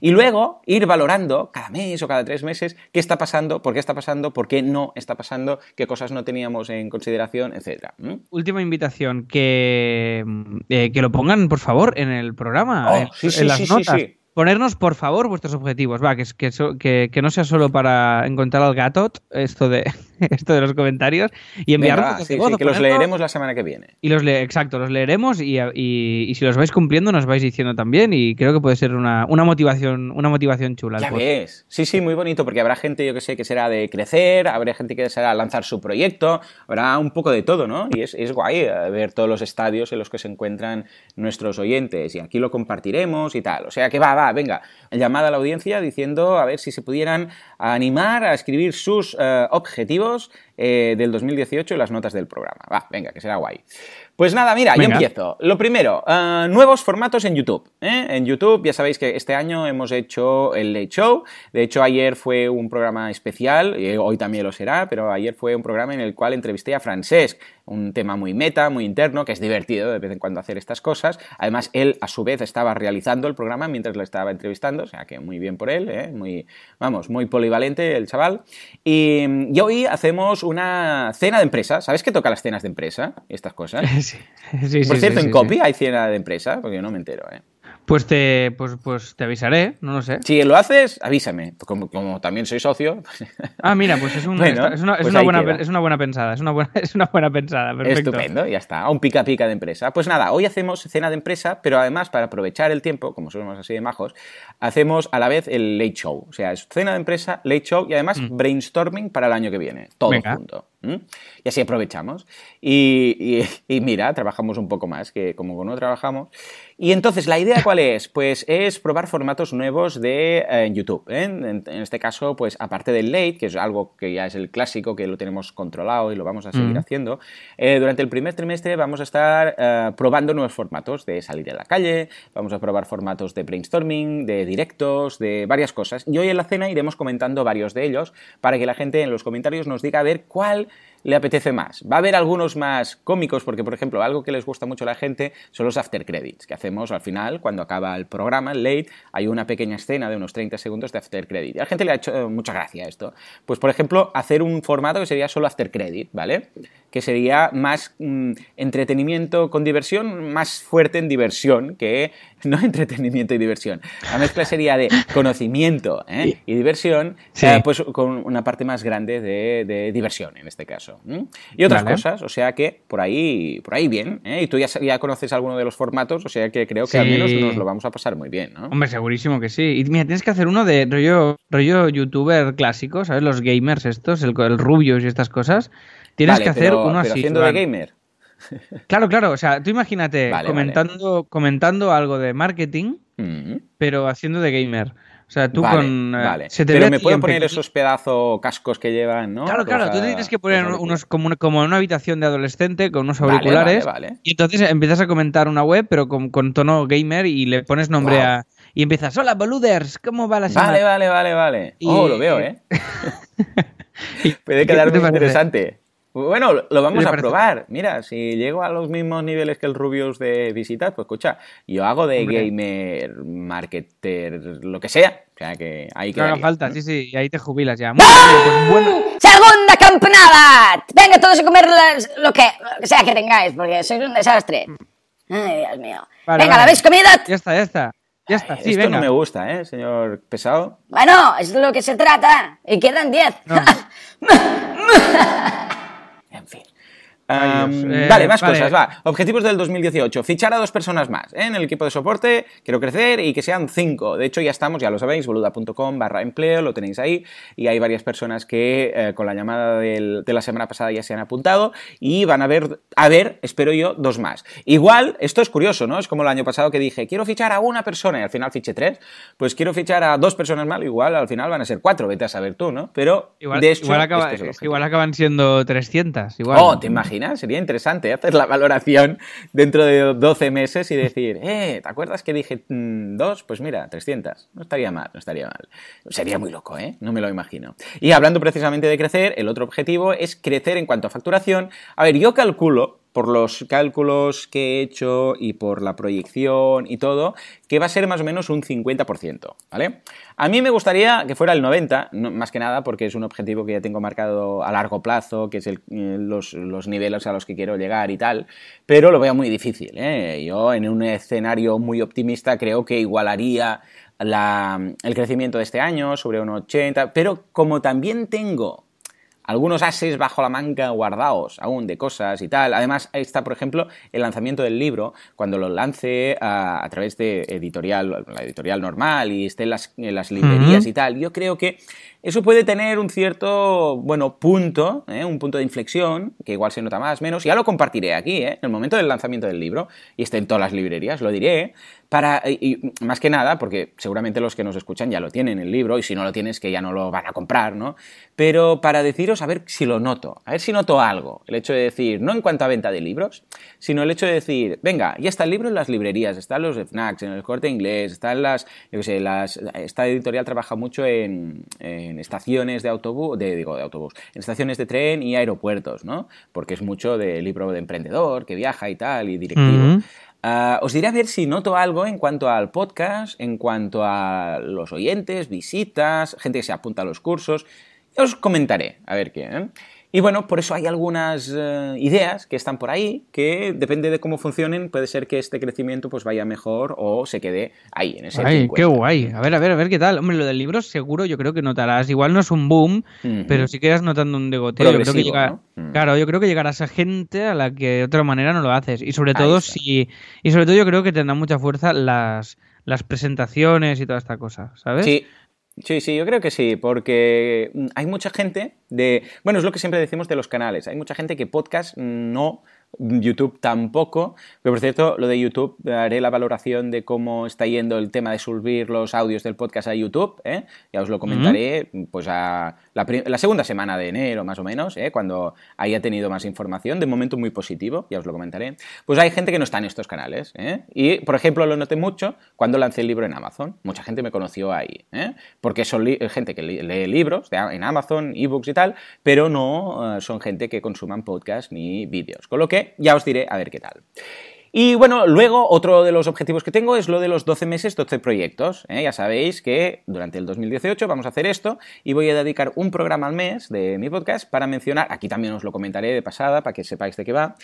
Y luego ir valorando cada mes o cada tres meses qué está pasando, por qué está pasando, por qué no está pasando, qué cosas no teníamos en consideración, etc. Última invitación, que, eh, que lo pongan, por favor, en el programa, Oh, en, sí, sí, en las sí, notas. Ponernos, por favor, vuestros objetivos. Va, que, que, no sea solo para encontrar al gatot, esto de, [laughs] esto de los comentarios, y enviarnos sí, que los leeremos la semana que viene. Y los le exacto, los leeremos y, y- y si los vais cumpliendo nos vais diciendo también y creo que puede ser una, una motivación una motivación chula. Ya ves. Sí, sí, muy bonito, porque habrá gente, yo que sé, que será de crecer, habrá gente que será lanzar su proyecto, habrá un poco de todo, ¿no? Y es, es guay eh, ver todos los estadios en los que se encuentran nuestros oyentes, y aquí lo compartiremos y tal. O sea que va, va, venga, llamada a la audiencia diciendo a ver si se pudieran animar a escribir sus eh, objetivos eh, del 2018 y las notas del programa. Va, venga, que será guay. Pues nada, mira, yo empiezo. Lo primero, uh, nuevos formatos en YouTube. ¿eh? En YouTube, ya sabéis que este año hemos hecho el Late Show. De hecho, ayer fue un programa especial, y hoy también lo será, pero ayer fue un programa en el cual entrevisté a Francesc, un tema muy meta, muy interno, que es divertido de vez en cuando hacer estas cosas. Además, él a su vez estaba realizando el programa mientras lo estaba entrevistando, o sea que muy bien por él, ¿eh? muy, vamos, muy polivalente el chaval. Y, y, hoy hacemos una cena de empresa. ¿Sabes qué toca las cenas de empresa? Estas cosas. [laughs] Sí, [laughs] sí, por sí, cierto, sí, en sí, Copy hay cena de empresa, porque yo no me entero, ¿eh? Pues te, pues, pues te avisaré, no lo sé. Si lo haces, avísame. Como, como también soy socio. [laughs] Ah, mira, pues es, un, [laughs] Bueno, es, una, es pues una buena, es una buena pensada, es una buena, es una buena pensada, perfecto. Estupendo, ya está. Un pica pica de empresa. Pues nada, hoy hacemos cena de empresa, pero además para aprovechar el tiempo, como somos así de majos, hacemos a la vez el late show. O sea, es cena de empresa, late show y además brainstorming para el año que viene. Todo Mm. Venga. junto. Y así aprovechamos. Y, y- y mira, trabajamos un poco más, que como no trabajamos. Y entonces, ¿la idea cuál es? Pues es probar formatos nuevos de eh, YouTube. ¿eh? En, en este caso, pues aparte del late, que es algo que ya es el clásico, que lo tenemos controlado y lo vamos a seguir Mm. haciendo, eh, durante el primer trimestre vamos a estar probando nuevos formatos de salir a la calle, vamos a probar formatos de brainstorming, de directos, de varias cosas. Y hoy en la cena iremos comentando varios de ellos para que la gente en los comentarios nos diga a ver cuál le apetece más. Va a haber algunos más cómicos, porque, por ejemplo, algo que les gusta mucho a la gente son los after credits, que hacemos al final, cuando acaba el programa, el late, hay una pequeña escena de unos 30 segundos de after credit. Y a la gente le ha hecho eh, mucha gracia esto. Pues, por ejemplo, hacer un formato que sería solo after credit, ¿vale? Que sería más mm, entretenimiento con diversión, más fuerte en diversión que [laughs] no entretenimiento y diversión. La mezcla sería de conocimiento ¿eh? y diversión, Sí. eh, pues con una parte más grande de, de diversión en este caso. ¿M? Y otras Vale. cosas, o sea que por ahí, por ahí bien. ¿eh? Y tú ya, conoces alguno de los formatos, o sea que creo que al menos nos lo vamos a pasar muy bien, ¿no? Hombre, segurísimo que sí. Y mira, tienes que hacer uno de rollo, rollo youtuber clásico, ¿sabes? Los gamers estos, el, el rubios y estas cosas. Tienes Vale, que hacer pero, uno pero así. haciendo de gamer. [laughs] Claro, claro. O sea, tú imagínate Vale, comentando, comentando algo de marketing, Mm. pero haciendo de gamer. O sea, tú Vale, con. eh, vale. se te Pero me puedo poner pequeño- esos pedazos cascos que llevan, ¿no? Claro, claro, tú te tienes que poner unos como, una- como en una habitación de adolescente con unos auriculares vale, y entonces empiezas a comentar una web pero con, con tono gamer y le pones nombre a y empiezas, hola boluders, ¿cómo va la semana? Vale, vale, vale, vale. Y- Oh, lo veo, ¿eh? [laughs] Puede ¿Qué- quedar muy interesante. Bueno, lo vamos ¿Qué te a parece? probar. Mira, si llego a los mismos niveles que el Rubius de visitas, pues escucha, yo hago de Hombre. gamer, marketer, lo que sea. O sea que ahí Que haga quedaría. falta, sí, sí, y ahí te jubilas ya. Muy bien, pues bueno. ¡Segunda campanada! Venga todos a comer las- lo que lo que sea que tengáis, porque sois un desastre. Ay, Dios mío. Vale, Venga, ¿la habéis comido? Ya está, ya está. Ya está, sí, Esto venga. no me gusta, ¿eh, señor pesado? Bueno, es de lo que se trata. Y quedan 10. En fin. Dios. Eh, vale, más vale. cosas, va. Objetivos del 2018. Fichar a dos personas más ¿eh? en el equipo de soporte. Quiero crecer y que sean cinco. De hecho, ya estamos, ya lo sabéis, boluda.com barra empleo, lo tenéis ahí. Y hay varias personas que eh, con la llamada del- de la semana pasada ya se han apuntado y van a ver, a ver, espero yo, dos más. Igual, esto es curioso, ¿no? Es como el año pasado que dije, quiero fichar a una persona y al final fiché tres. Pues quiero fichar a dos personas más, igual al final van a ser cuatro, vete a saber tú, ¿no? Pero, Igual, de hecho, igual, acaba- este es igual acaban siendo 300. Igual. Oh, ¿te imaginas? Sería interesante hacer la valoración dentro de 12 meses y decir, eh, ¿te acuerdas que dije mm, dos? Pues mira, 300. No estaría mal, no estaría mal. Sería muy loco, ¿eh? No me lo imagino. Y hablando precisamente de crecer, el otro objetivo es crecer en cuanto a facturación. A ver, yo calculo por los cálculos que he hecho y por la proyección y todo, que va a ser más o menos un 50%, ¿vale? A mí me gustaría que fuera el 90%, no- más que nada porque es un objetivo que ya tengo marcado a largo plazo, que es eh, los, los niveles a los que quiero llegar y tal, pero lo veo muy difícil, ¿eh? Yo en un escenario muy optimista creo que igualaría la- el crecimiento de este año sobre un 80%, pero como también tengo algunos ases bajo la manga guardados aún de cosas y tal. Además, ahí está, por ejemplo, el lanzamiento del libro, cuando lo lance a, a través de editorial, la editorial normal y esté en las, en las librerías y tal. Yo creo que eso puede tener un cierto, bueno, punto, ¿eh? un punto de inflexión, que igual se nota más, menos. Ya lo compartiré aquí, ¿eh? en el momento del lanzamiento del libro, y esté en todas las librerías, lo diré, para, y, más que nada, porque seguramente los que nos escuchan ya lo tienen el libro, y si no lo tienes, que ya no lo van a comprar, ¿no? Pero para deciros a ver si lo noto, a ver si noto algo. El hecho de decir, no en cuanto a venta de libros, sino el hecho de decir, venga, ya está el libro en las librerías, están los FNACs, en el corte inglés, están las, yo qué sé, las, esta editorial trabaja mucho en, en estaciones de autobús, de, digo, de autobús, en estaciones de tren y aeropuertos, ¿no? Porque es mucho de libro de emprendedor que viaja y tal, y directivo. Ah, os diré a ver si noto algo en cuanto al podcast, en cuanto a los oyentes, visitas, gente que se apunta a los cursos. Os comentaré, a ver qué. ¿eh? Y bueno, por eso hay algunas eh, ideas que están por ahí, que depende de cómo funcionen, puede ser que este crecimiento pues vaya mejor o se quede ahí, en ese Ay, 50. qué guay. A ver, a ver, a ver qué tal. Hombre, lo del libro seguro yo creo que notarás. Igual no es un boom, Ujú. pero sí que irás notando un degoteo. Yo creo que llega, ¿no? Mm. Claro, yo creo que llegarás a gente a la que de otra manera no lo haces. Y sobre todo si. Y sobre todo yo creo que tendrán mucha fuerza las, las presentaciones y toda esta cosa, ¿sabes? Sí, sí, sí, yo creo que sí, porque mm, hay mucha gente de... Bueno, es lo que siempre decimos de los canales. Hay mucha gente que podcast no, YouTube tampoco. Pero por cierto, lo de YouTube, haré la valoración de cómo está yendo el tema de subir los audios del podcast a YouTube. ¿eh? Ya os lo comentaré pues a la, segunda semana de enero, más o menos, ¿eh? cuando haya tenido más información. De momento muy positivo, ya os lo comentaré. Pues hay gente que no está en estos canales. ¿eh? Y, por ejemplo, lo noté mucho cuando lancé el libro en Amazon. Mucha gente me conoció ahí. ¿eh? Porque son gente que lee libros de- en Amazon, ebooks y tal, pero no eh, son gente que consuman podcast ni vídeos. Con lo que ya os diré a ver qué tal. Y bueno, luego otro de los objetivos que tengo es lo de los 12 meses, 12 proyectos. ¿eh? Ya sabéis que durante el 2018 vamos a hacer esto y voy a dedicar un programa al mes de mi podcast para mencionar, aquí también os lo comentaré de pasada para que sepáis de qué va,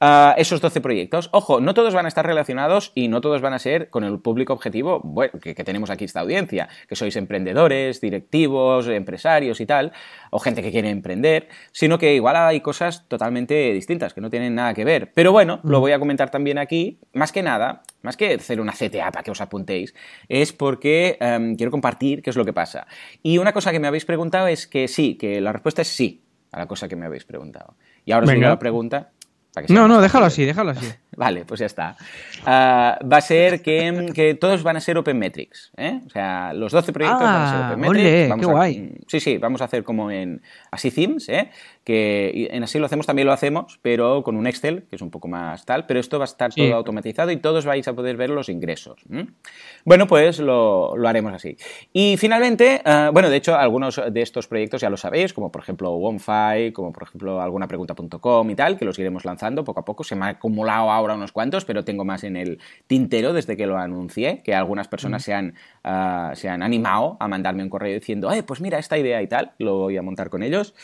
ah, esos 12 proyectos. Ojo, no todos van a estar relacionados y no todos van a ser con el público objetivo bueno, que, que tenemos aquí esta audiencia, que sois emprendedores, directivos, empresarios y tal, o gente que quiere emprender, sino que igual hay cosas totalmente distintas, que no tienen nada que ver. Pero bueno, lo voy a comentar también aquí, más que nada, más que hacer una CTA para que os apuntéis, es porque em, quiero compartir qué es lo que pasa. Y una cosa que me habéis preguntado es que sí, que la respuesta es sí a la cosa que me habéis preguntado. Y ahora os digo la pregunta. para que sea No, no, déjalo así, déjalo así. [laughs] Vale, pues ya está. Ah, va a ser que, que todos van a ser Open Metrics. ¿eh? O sea, los 12 proyectos van a ser Ah, Open Metrics. ole, Vamos qué a- guay. Sí, sí, vamos a hacer como en así themes, ¿eh? Que en así lo hacemos, también lo hacemos, pero con un Excel, que es un poco más tal, pero esto va a estar Sí. todo automatizado y todos vais a poder ver los ingresos. Bueno, pues lo, lo haremos así. Y finalmente, ah, bueno, de hecho, algunos de estos proyectos ya lo sabéis, como por ejemplo OneFi, como por ejemplo algunapregunta.com y tal, que los iremos lanzando poco a poco. Se me han acumulado ahora unos cuantos, pero tengo más en el tintero desde que lo anuncié, que algunas personas se, han, ah, se han animado a mandarme un correo diciendo, eh, pues mira esta idea y tal, lo voy a montar con ellos.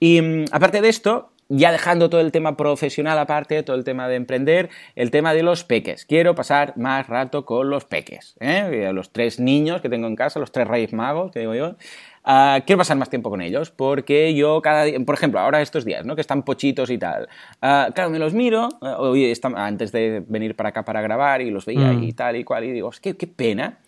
Y mm, aparte de esto, ya dejando todo el tema profesional aparte, todo el tema de emprender, el tema de los peques. Quiero pasar más rato con los peques, ¿eh? los tres niños que tengo en casa, los tres reyes magos, que digo yo. Ah, quiero pasar más tiempo con ellos porque yo cada día, por ejemplo, ahora estos días, ¿no? Que están pochitos y tal. ah, claro, me los miro, ah, hoy está- antes de venir para acá para grabar y los veía Mm. y tal y cual y digo, es que qué pena.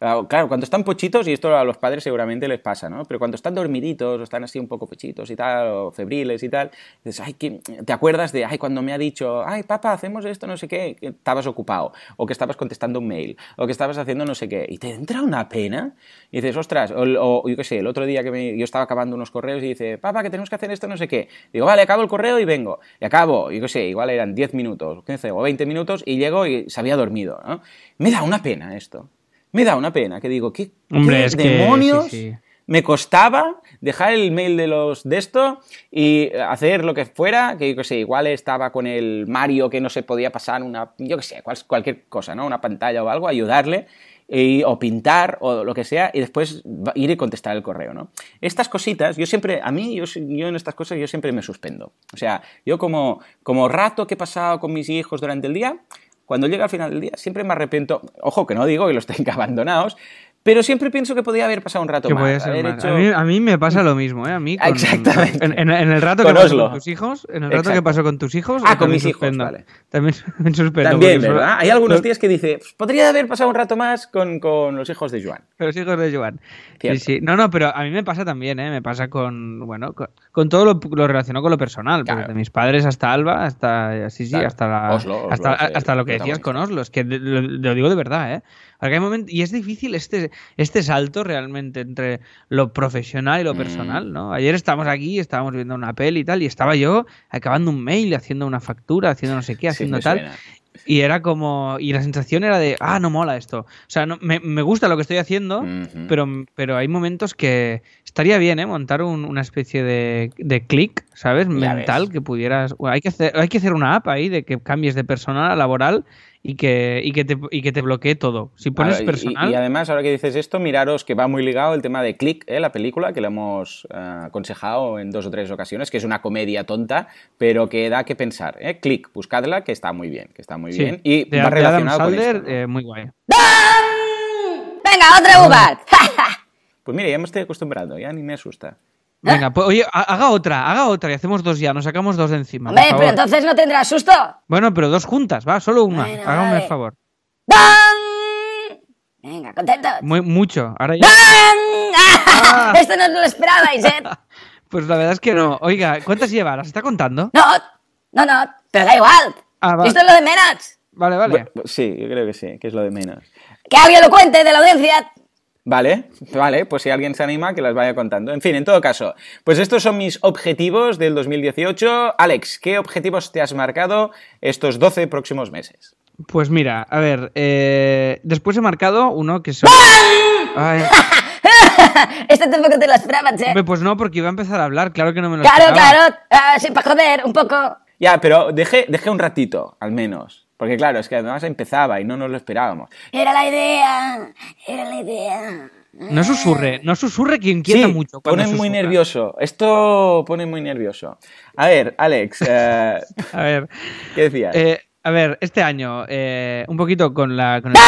Claro, claro, cuando están pochitos, y esto a los padres seguramente les pasa, ¿no? Pero cuando están dormiditos o están así un poco pochitos y tal, o febriles y tal, dices, ay, te acuerdas de, ay, cuando me ha dicho, ay, papá, hacemos esto, no sé qué, estabas ocupado, o que estabas contestando un mail, o que estabas haciendo no sé qué, y te entra una pena, y dices, ostras, o, o yo qué sé, el otro día que me- yo estaba acabando unos correos y dice, papá, que tenemos que hacer esto, no sé qué. Digo, vale, acabo el correo y vengo. Y acabo, yo qué sé, igual eran 10 minutos, 15 o 20 minutos, y llego y se había dormido, ¿no? Me da una pena esto. Me da una pena, que digo, ¿qué, Hombre, qué es que- demonios sí, sí. me costaba dejar el mail de los de esto y hacer lo que fuera, que yo qué sé, igual estaba con el Mario que no se podía pasar una, yo qué sé, cual- cualquier cosa, ¿no? Una pantalla o algo, ayudarle. y- o pintar o lo que sea y después ir y contestar el correo, ¿no? Estas cositas, yo siempre, a mí, yo, yo en estas cosas yo siempre me suspendo. O sea, yo como, como rato que he pasado con mis hijos durante el día, cuando llega al final del día siempre me arrepiento, ojo que no digo que los tenga [laughs] abandonados, pero siempre pienso que podía haber pasado un rato Que más. haber hecho- A, mí, a mí me pasa lo mismo, ¿eh? A mí. con- Exactamente. En, en- en el rato Con que pasó con tus hijos, en el rato Exacto. que pasó con tus hijos. Ah, con mis hijos, vale. También, también suspendo. También, ¿verdad? Hay algunos días que dice, "Pues podría haber pasado un rato más con, con los hijos de Joan. Los hijos de Joan. Sí, Cierto. sí. No, no, pero a mí me pasa también, ¿eh? Me pasa con, bueno, con, con todo lo, lo relacionado con lo personal. Claro. Desde mis padres hasta Alba, hasta, sí, sí, Claro. hasta, la, Oslo, Oslo hasta, hasta lo que decías con Oslo. Es que de- lo, lo digo de verdad, ¿eh? Porque hay momentos, y es difícil este, este salto realmente entre lo profesional y lo Mm. personal, ¿no? Ayer estábamos aquí, estábamos viendo una peli y tal, y estaba yo acabando un mail, haciendo una factura, haciendo no sé qué, haciendo tal. suena. Y era como. Y la sensación era de. Ah, no mola esto. O sea, no, me, me gusta lo que estoy haciendo, pero, pero hay momentos que estaría bien, ¿eh? Montar un- una especie de, de clic, ¿sabes? Ya Mental ves. que pudieras. bueno, hay, que hacer, hay que hacer una app ahí de que cambies de personal a laboral y que, y que, te, y que te bloquee todo. Si pones Ahora, y- personal. Y, además, ahora que dices esto, miraros que va muy ligado el tema de Click, ¿eh? la película, que lo hemos eh, aconsejado en dos o tres ocasiones, que es una comedia tonta, pero que da que pensar. ¿eh? Click, buscadla, que está muy bien, que está muy sí, bien. Y de, va de Adam relacionado con Sandler, esto. ¿no? eh, muy guay. Venga, otra uva. [laughs] Pues mira, ya me estoy acostumbrando, ya ni me asusta. Venga, pues, oye, ha- haga otra, haga otra y hacemos dos ya, nos sacamos dos de encima. Hombre, pero entonces no tendrás susto. Bueno, pero dos juntas, va, solo una. Bueno, Hágame vale. el favor. ¡Dan! Venga, contentos. Muy, mucho. Ahora ya. ¡Dan! ¡Ah! [laughs] Esto no os lo esperabais, ¿eh? [laughs] Pues la verdad es que no. Oiga, ¿cuántas lleva? ¿Las está contando? No, no, no, pero da igual. Ah, va. Esto es lo de menos. Vale, vale. Sí, yo creo que sí, que es lo de menos. Que alguien lo cuente de la audiencia. Vale, vale, pues si alguien se anima, que las vaya contando. En fin, en todo caso, pues estos son mis objetivos del 2018. Alex, ¿qué objetivos te has marcado estos 12 próximos meses? Pues mira, a ver, eh, después he marcado uno que son... Ay, [laughs] Este tampoco te lo esperabas, ¿eh? hombre, pues no, porque iba a empezar a hablar, claro que no me lo Claro, esperaba. claro. Ah, sí, para joder, un poco. Ya, pero dejé, dejé un ratito, al menos. Porque claro, es que además empezaba y no nos lo esperábamos. Era la idea. Era la idea. No susurre, no susurre que inquieta sí, mucho. cuando pone muy nervioso. Esto pone muy nervioso. A ver, Alex, eh, [laughs] A ver, ¿qué decías? eh, a ver, este año, eh, un poquito con la... Con el-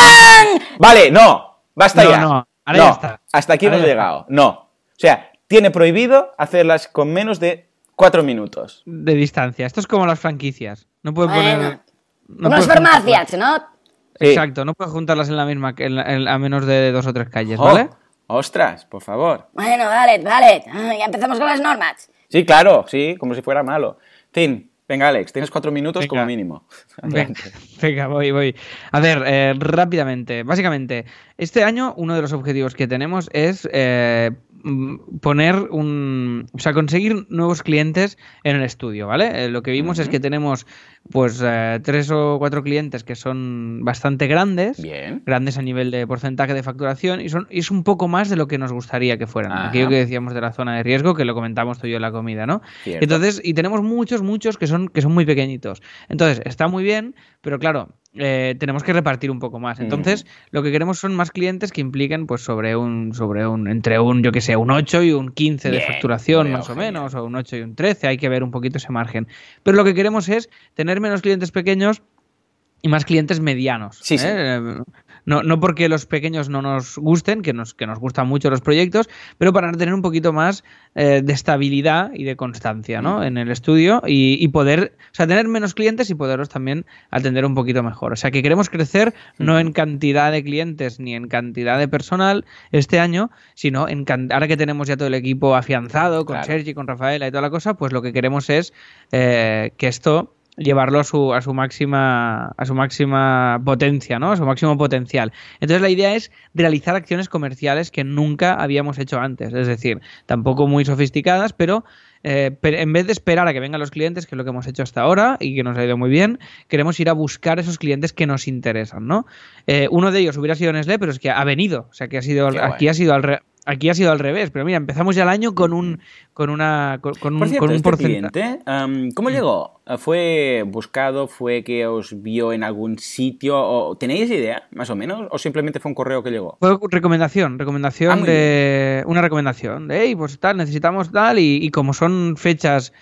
Vale, no, basta No, ya. no, ahora ya está. Hasta aquí Ahora hemos llegado. No. O sea, tiene prohibido hacerlas con menos de cuatro minutos. de distancia. Esto es como las franquicias. No puede Bueno, poner... no juntarlas. farmacias, ¿no? Exacto, no puedes juntarlas en la misma, en la- en- a menos de dos o tres calles, Oh, ¿vale? Ostras, por favor. Bueno, vale, vale. Ah, Ya empezamos con las normas. Sí, claro, sí, como si fuera malo. Fin, venga, Alex, tienes cuatro minutos Venga. como mínimo. [laughs] Venga, voy, voy. A ver, eh, rápidamente. Básicamente, este año uno de los objetivos que tenemos es eh, poner un... O sea, conseguir nuevos clientes en el estudio, ¿vale? Eh, lo que vimos es que tenemos pues eh, tres o cuatro clientes que son bastante grandes. Bien. Grandes a nivel de porcentaje de facturación y son y es un poco más de lo que nos gustaría que fueran. Ajá. Aquello que decíamos de la zona de riesgo, que lo comentamos tú y yo en la comida, ¿no? Cierto. Entonces, y tenemos muchos, muchos que son, que son muy pequeñitos. Entonces, está muy bien, pero claro, eh, tenemos que repartir un poco más. Entonces, lo que queremos son más clientes que impliquen, pues, sobre un, sobre un, entre un, yo que sé, un 8 y un 15 de facturación, más o genial. menos, o un 8 y un 13, hay que ver un poquito ese margen. Pero lo que queremos es tener menos clientes pequeños y más clientes medianos. Sí, sí. No, no porque los pequeños no nos gusten, que nos, que nos gustan mucho los proyectos, pero para tener un poquito más eh, de estabilidad y de constancia ¿no? en el estudio y, y poder, o sea, tener menos clientes y poderlos también atender un poquito mejor. O sea, que queremos crecer no en cantidad de clientes ni en cantidad de personal este año, sino en can- ahora que tenemos ya todo el equipo afianzado con Claro. Sergi, con Rafaela y toda la cosa, pues lo que queremos es eh, que esto llevarlo a su, a su máxima a su máxima potencia, ¿no? A su máximo potencial. Entonces la idea es realizar acciones comerciales que nunca habíamos hecho antes, es decir, tampoco muy sofisticadas, pero eh, pe- en vez de esperar a que vengan los clientes, que es lo que hemos hecho hasta ahora y que nos ha ido muy bien, queremos ir a buscar esos clientes que nos interesan, ¿no? Eh, uno de ellos hubiera sido Nestlé, pero es que ha venido, o sea que ha sido aquí ha sido al re- aquí ha sido al revés, pero mira, empezamos ya el año con un con una con, con un, Por cierto, con un este porcentaje. cliente, am, ¿cómo llegó? ¿Fue buscado? ¿Fue que os vio en algún sitio? ¿O ¿Tenéis idea, más o menos? ¿O simplemente fue un correo que llegó? Fue recomendación, recomendación Ah, de. Una recomendación de, hey, pues tal, necesitamos tal. Y, y como son fechas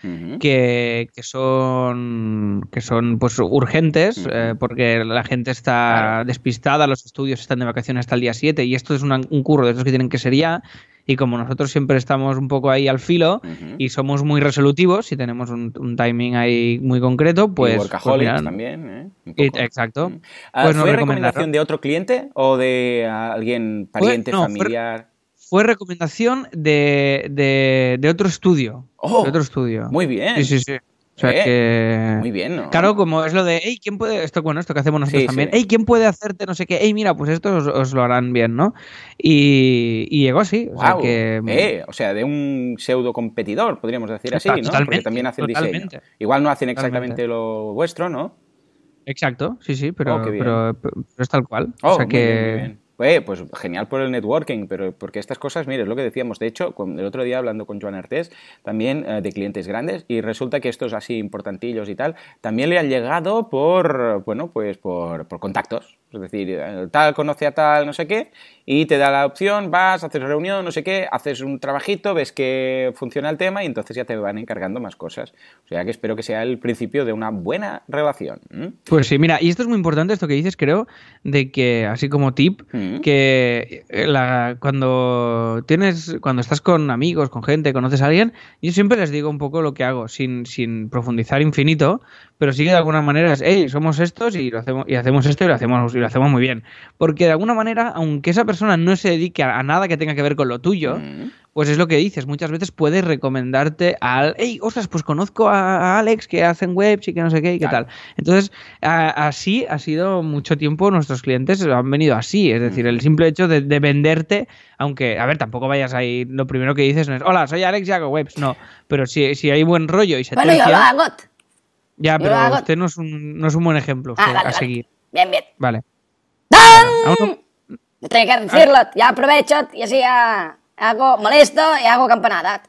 que, que son. que son pues urgentes, eh, porque la gente está Claro. despistada, los estudios están de vacaciones hasta el día 7, y esto es una- un curro de esos que tienen que ser ya. Y como nosotros siempre estamos un poco ahí al filo y somos muy resolutivos y tenemos un, un timing ahí muy concreto, pues. y pues Workaholics también, ¿eh? Un y- poco. exacto. Mm. Ah, Pues nos ¿Fue recomendación de otro cliente o de alguien pariente, no, fue- familiar? Fue recomendación de, de, de otro estudio. Oh, de otro estudio. Muy bien. Sí, sí, sí. O sea Eh, que. Muy bien, ¿no? Claro, como es lo de, hey, ¿quién puede? Esto, bueno, esto que hacemos nosotros Sí, también. sí. Hey, ¿quién puede hacerte no sé qué? Hey, mira, pues esto os, os lo harán bien, ¿no? Y, y llegó así. O sea Guau, que. eh, o sea, de un pseudo competidor, podríamos decir así, ¿no? Porque también hacen totalmente. diseño. Igual no hacen exactamente Totalmente. lo vuestro, ¿no? Exacto, sí, sí, pero, Oh, bien. pero, pero es tal cual. Oh, o sea muy que. bien, muy bien. Pues genial por el networking, pero porque estas cosas, mire, es lo que decíamos. De hecho, el otro día hablando con Joan Artés, también eh, de clientes grandes, y resulta que estos así importantillos y tal, también le han llegado por, bueno, pues por, por contactos. Es decir, eh, tal conoce a tal, no sé qué, y te da la opción, vas, haces reunión, no sé qué, haces un trabajito, ves que funciona el tema y entonces ya te van encargando más cosas. O sea que espero que sea el principio de una buena relación. Pues sí, mira, y esto es muy importante, esto que dices, creo, de que, así como tip, Mm. que eh, la- cuando tienes, cuando estás con amigos, con gente, conoces a alguien, yo siempre les digo un poco lo que hago, sin, sin profundizar infinito, pero sí que de alguna manera es, hey, somos estos y lo hacemos, y hacemos esto y lo hacemos, y lo hacemos muy bien. Porque de alguna manera, aunque esa persona no se dedique a, a nada que tenga que ver con lo tuyo, Mm. pues es lo que dices, muchas veces puede recomendarte al, hey, ostras, pues conozco a, a Alex que hacen webs y que no sé qué y qué tal. Entonces, a- así ha sido mucho tiempo nuestros clientes han venido así, es decir, el simple hecho de, de venderte, aunque, a ver, tampoco vayas ahí, lo primero que dices no es, hola, soy Alex y hago webs, no, pero si, si hay buen rollo y se Bueno, hago. ya, pero usted no es un, no es un buen ejemplo Ah, vale, a vale. Bien, bien. vale. ¡Tan! No- tengo que decirlo, ya aprovecho y así ya hago molesto y hago campanada.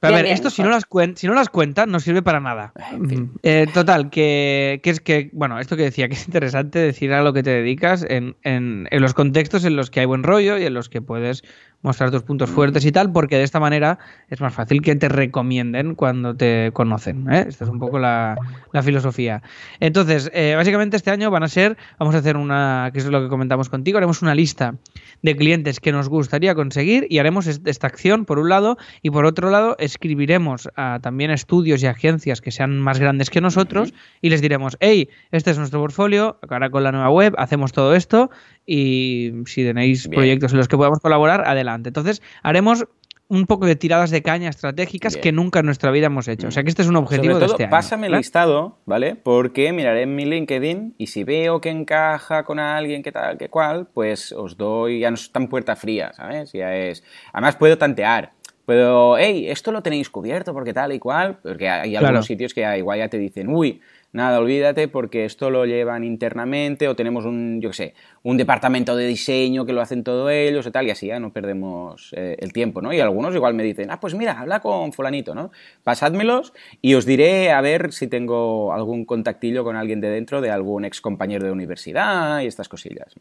Pero a ver, bien, esto si no, las cuen- si no las cuentas no sirve para nada. En fin. Eh, total, que, que es que, bueno, esto que decía, que es interesante decir a lo que te dedicas en, en- en los contextos en los que hay buen rollo y en los que puedes mostrar tus puntos fuertes y tal, porque de esta manera es más fácil que te recomienden cuando te conocen. ¿eh? Esta es un poco la, la filosofía. Entonces, eh, básicamente este año van a ser, vamos a hacer una, que es lo que comentamos contigo, haremos una lista de clientes que nos gustaría conseguir y haremos est- esta acción por un lado y por otro lado escribiremos a también estudios y agencias que sean más grandes que nosotros y les diremos, hey, este es nuestro portfolio, ahora con la nueva web hacemos todo esto y si tenéis Bien. proyectos en los que podamos colaborar, adelante. Entonces haremos un poco de tiradas de caña estratégicas Bien. que nunca en nuestra vida hemos hecho. O sea que este es un objetivo Sobre de todo, este año. pásame el listado, ¿vale? Porque miraré en mi LinkedIn y si veo que encaja con alguien que tal, que cual, pues os doy, ya no es tan puerta fría, ¿sabes? Ya es... Además puedo tantear. Puedo, hey, esto lo tenéis cubierto porque tal y cual, porque hay Claro. algunos sitios que igual ya te dicen, uy, nada, olvídate porque esto lo llevan internamente o tenemos un, yo qué sé, un departamento de diseño que lo hacen todos ellos y tal, y así ya no perdemos eh, el tiempo, ¿no? Y algunos igual me dicen, ah, pues mira, habla con fulanito, ¿no? Pasádmelos y os diré a ver si tengo algún contactillo con alguien de dentro de algún ex compañero de universidad y estas cosillas.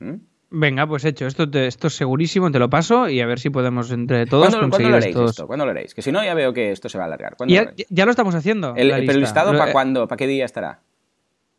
Venga, pues hecho, esto, te- esto es segurísimo, te lo paso y a ver si podemos entre todos ¿Cuándo, cuándo conseguir lo haréis estos... esto? ¿Cuándo lo haréis? Que si no, ya veo que esto se va a alargar. ¿Cuándo Ya, lo ya lo estamos haciendo. El, la pero el lista. listado, ¿para eh, cuándo? ¿Para qué día estará?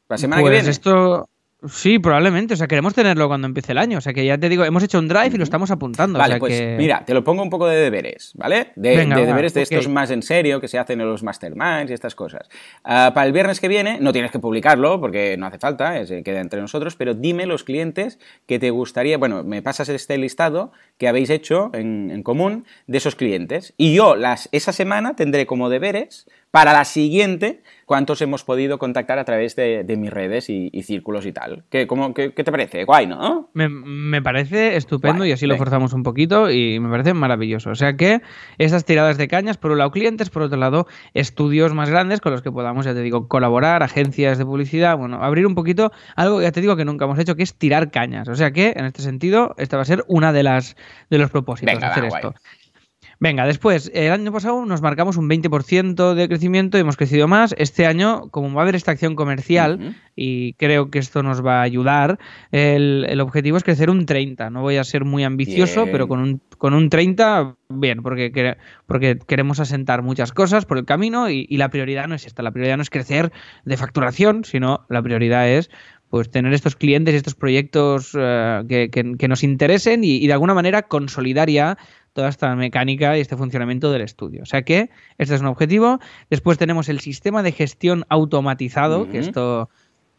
¿La semana pues que viene? esto... Sí, probablemente. O sea, queremos tenerlo cuando empiece el año. O sea, que ya te digo, hemos hecho un drive y lo estamos apuntando. Vale, o sea pues que... mira, te lo pongo un poco de deberes, ¿vale? De, Venga, de va, deberes de estos más en serio que se hacen en los masterminds y estas cosas. Ah, para el viernes que viene, no tienes que publicarlo porque no hace falta, es- eh, queda entre nosotros, pero dime los clientes que te gustaría, bueno, me pasas este listado que habéis hecho en, en común de esos clientes. Y yo las, esa semana tendré como deberes para la siguiente cuántos hemos podido contactar a través de, de mis redes y, y círculos y tal. ¿Qué, cómo, qué, qué te parece? Guay, ¿no? Me, me parece estupendo Guay, y así lo forzamos un poquito y me parece maravilloso. O sea que esas tiradas de cañas, por un lado clientes, por otro lado estudios más grandes con los que podamos, ya te digo, colaborar, agencias de publicidad, bueno, abrir un poquito algo que ya te digo que nunca hemos hecho, que es tirar cañas. O sea que en este sentido, esta va a ser una de las de los propósitos Venga, hacer va, guay. Venga, después, el año pasado nos marcamos un 20% de crecimiento y hemos crecido más. Este año, como va a haber esta acción comercial, y creo que esto nos va a ayudar, el, el objetivo es crecer un 30. No voy a ser muy ambicioso, Bien. pero con un, con un 30, bien, porque, porque queremos asentar muchas cosas por el camino y, y la prioridad no es esta. La prioridad no es crecer de facturación, sino la prioridad es pues tener estos clientes y estos proyectos eh, que, que- que nos interesen y, y de alguna manera consolidar ya toda esta mecánica y este funcionamiento del estudio. O sea que este es un objetivo. Después tenemos el sistema de gestión automatizado, que esto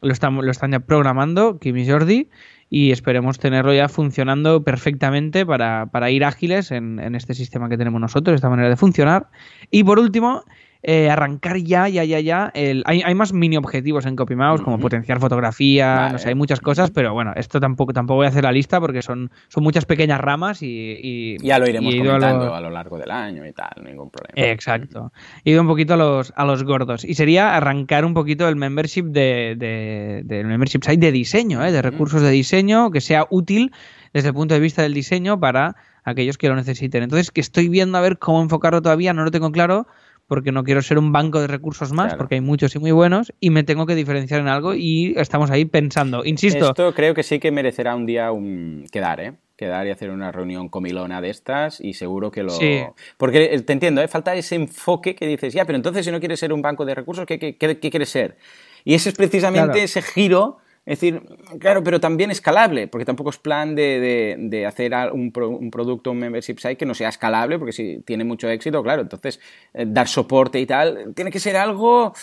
lo, estamos, lo están ya programando Kim y Jordi y esperemos tenerlo ya funcionando perfectamente para, para ir ágiles en, en este sistema que tenemos nosotros, esta manera de funcionar. Y por último, eh, arrancar ya, ya, ya, ya. El... Hay, hay, más mini objetivos en CopyMouse, como potenciar fotografía, vale. no sé, hay muchas cosas, pero bueno, esto tampoco, tampoco voy a hacer la lista porque son, son muchas pequeñas ramas y, y ya lo iremos comentando a lo... a lo... largo del año y tal, ningún problema. Exacto. He ido un poquito a los, a los gordos. Y sería arrancar un poquito el membership de, de, del membership site de diseño, ¿eh? de recursos de diseño, que sea útil desde el punto de vista del diseño para aquellos que lo necesiten. Entonces, que estoy viendo a ver cómo enfocarlo todavía, no lo tengo claro, porque no quiero ser un banco de recursos más, claro. porque hay muchos y muy buenos, y me tengo que diferenciar en algo y estamos ahí pensando. Insisto. Esto creo que sí que merecerá un día un quedar, ¿eh? quedar y hacer una reunión comilona de estas y seguro que lo... Sí. Porque te entiendo, ¿eh? falta ese enfoque que dices, ya, pero entonces si no quieres ser un banco de recursos, ¿qué, qué, qué, qué quieres ser? Y ese es precisamente claro. ese giro es decir, claro, pero también escalable, porque tampoco es plan de, de, de hacer un, un, producto, un membership site que no sea escalable, porque si tiene mucho éxito, claro, entonces eh, dar soporte y tal, tiene que ser algo...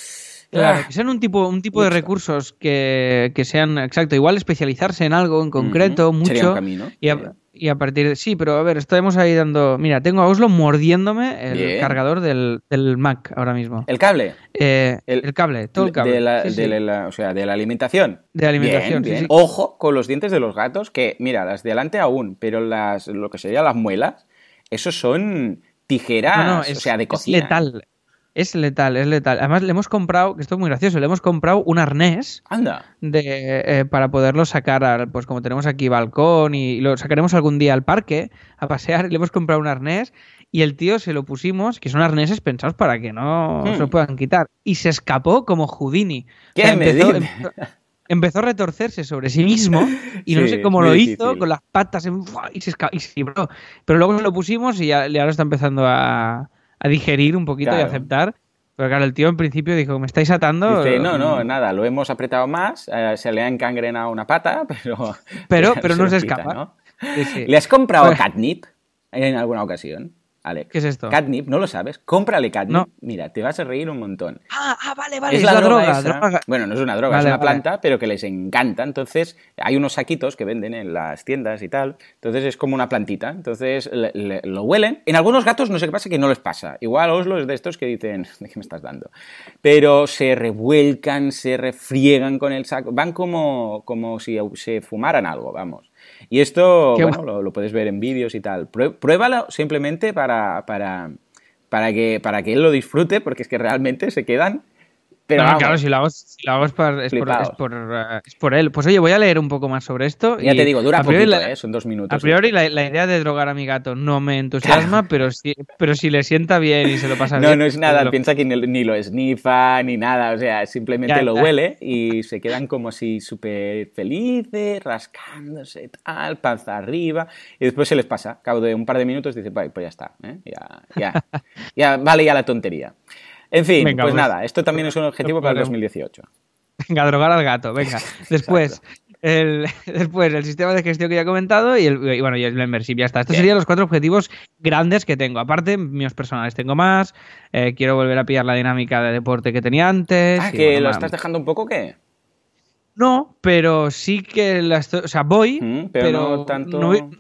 Claro, que sean un tipo, un tipo de recursos que, que, sean, exacto, igual especializarse en algo en concreto, uh -huh. mucho. Sería un camino. Y a, y a, partir de. Sí, pero a ver, estamos ahí dando. Mira, tengo a Oslo mordiéndome el Bien. cargador del, del, Mac ahora mismo. ¿El cable? Eh, el, el, cable, todo el cable. De la, sí, sí. De la, o sea, de la alimentación. De la alimentación, bien, sí. Ojo con los dientes de los gatos, que, mira, las de delante aún, pero las, lo que serían las muelas, esos son tijeras, no, no, es, o sea, de cocina. Es letal. Es letal, es letal. Además, le hemos comprado, que esto es muy gracioso, le hemos comprado un arnés Anda. De, eh, para poderlo sacar, al, pues como tenemos aquí balcón y, y, lo sacaremos algún día al parque a pasear, y le hemos comprado un arnés y el tío se lo pusimos, que son arneses pensados para que no hmm. se lo puedan quitar, y se escapó como Houdini. ¿Qué o sea, empezó, empezó, empezó, a retorcerse sobre sí mismo [laughs] y no sé cómo lo hizo, con las patas en, y se escapó, y se libró. Pero luego se lo pusimos y, ya, y ahora está empezando a a digerir un poquito claro. y aceptar. Pero claro, el tío en principio dijo, ¿me estáis atando? Dice, no, no, nada, lo hemos apretado más, eh, se le ha encangrenado una pata, [laughs] pero... Pero, [laughs] pero no se, escapa. ¿no? Sí, sí. ¿Le has comprado pues... catnip en alguna ocasión? Alex. ¿Qué es esto? Catnip, ¿no lo sabes? Cómprale catnip. No. Mira, te vas a reír un montón. Ah, ah vale, vale. Es, la, la, droga, droga, droga, Bueno, no es una droga, vale, es una vale. planta, pero que les encanta. Entonces, hay unos saquitos que venden en las tiendas y tal. Entonces, es como una plantita. Entonces, le, le, lo huelen. En algunos gatos no sé qué pasa, que no les pasa. Igual Oslo es de estos que dicen, [laughs] ¿de qué me estás dando? Pero se revuelcan, se refriegan con el saco. Van como, como si se fumaran algo, vamos. Y esto, bueno, lo, lo, puedes ver en vídeos y tal. Pruébalo simplemente para, para, para, que, para que él lo disfrute, porque es que realmente se quedan pero no, claro, si lo hago, si lo hago es, por, es, por, es, por, uh, es, por, él. Pues oye, voy a leer un poco más sobre esto. Ya y te digo, dura poquito, la, ¿eh? son dos minutos. A priori, la, la, idea de drogar a mi gato no me entusiasma, pero, si, pero si le sienta bien y se lo pasa [laughs] no, bien. No, no es nada, lo... piensa que ni, ni, lo esnifa ni nada, o sea, simplemente ya, lo ya. huele y se quedan como así súper felices, rascándose, tal, panza arriba, y después se les pasa. Cabo de un par de minutos dice, pues ya está, ¿eh? ya, ya, [laughs] ya vale ya la tontería. En fin, venga, pues, pues, nada, esto también es un objetivo para el 2018. Venga, drogar al gato, venga. [laughs] Después, el, [laughs] después el sistema de gestión que ya he comentado y, el, y bueno, y el membership, ya está. Estos serían los cuatro objetivos grandes que tengo. Aparte, míos personales tengo más. Eh, quiero volver a pillar la dinámica de deporte que tenía antes. Ah, que bueno, lo estás dejando un poco, ¿qué? No, pero sí que la estoy, o sea, voy, mm, pero, pero, no tanto. No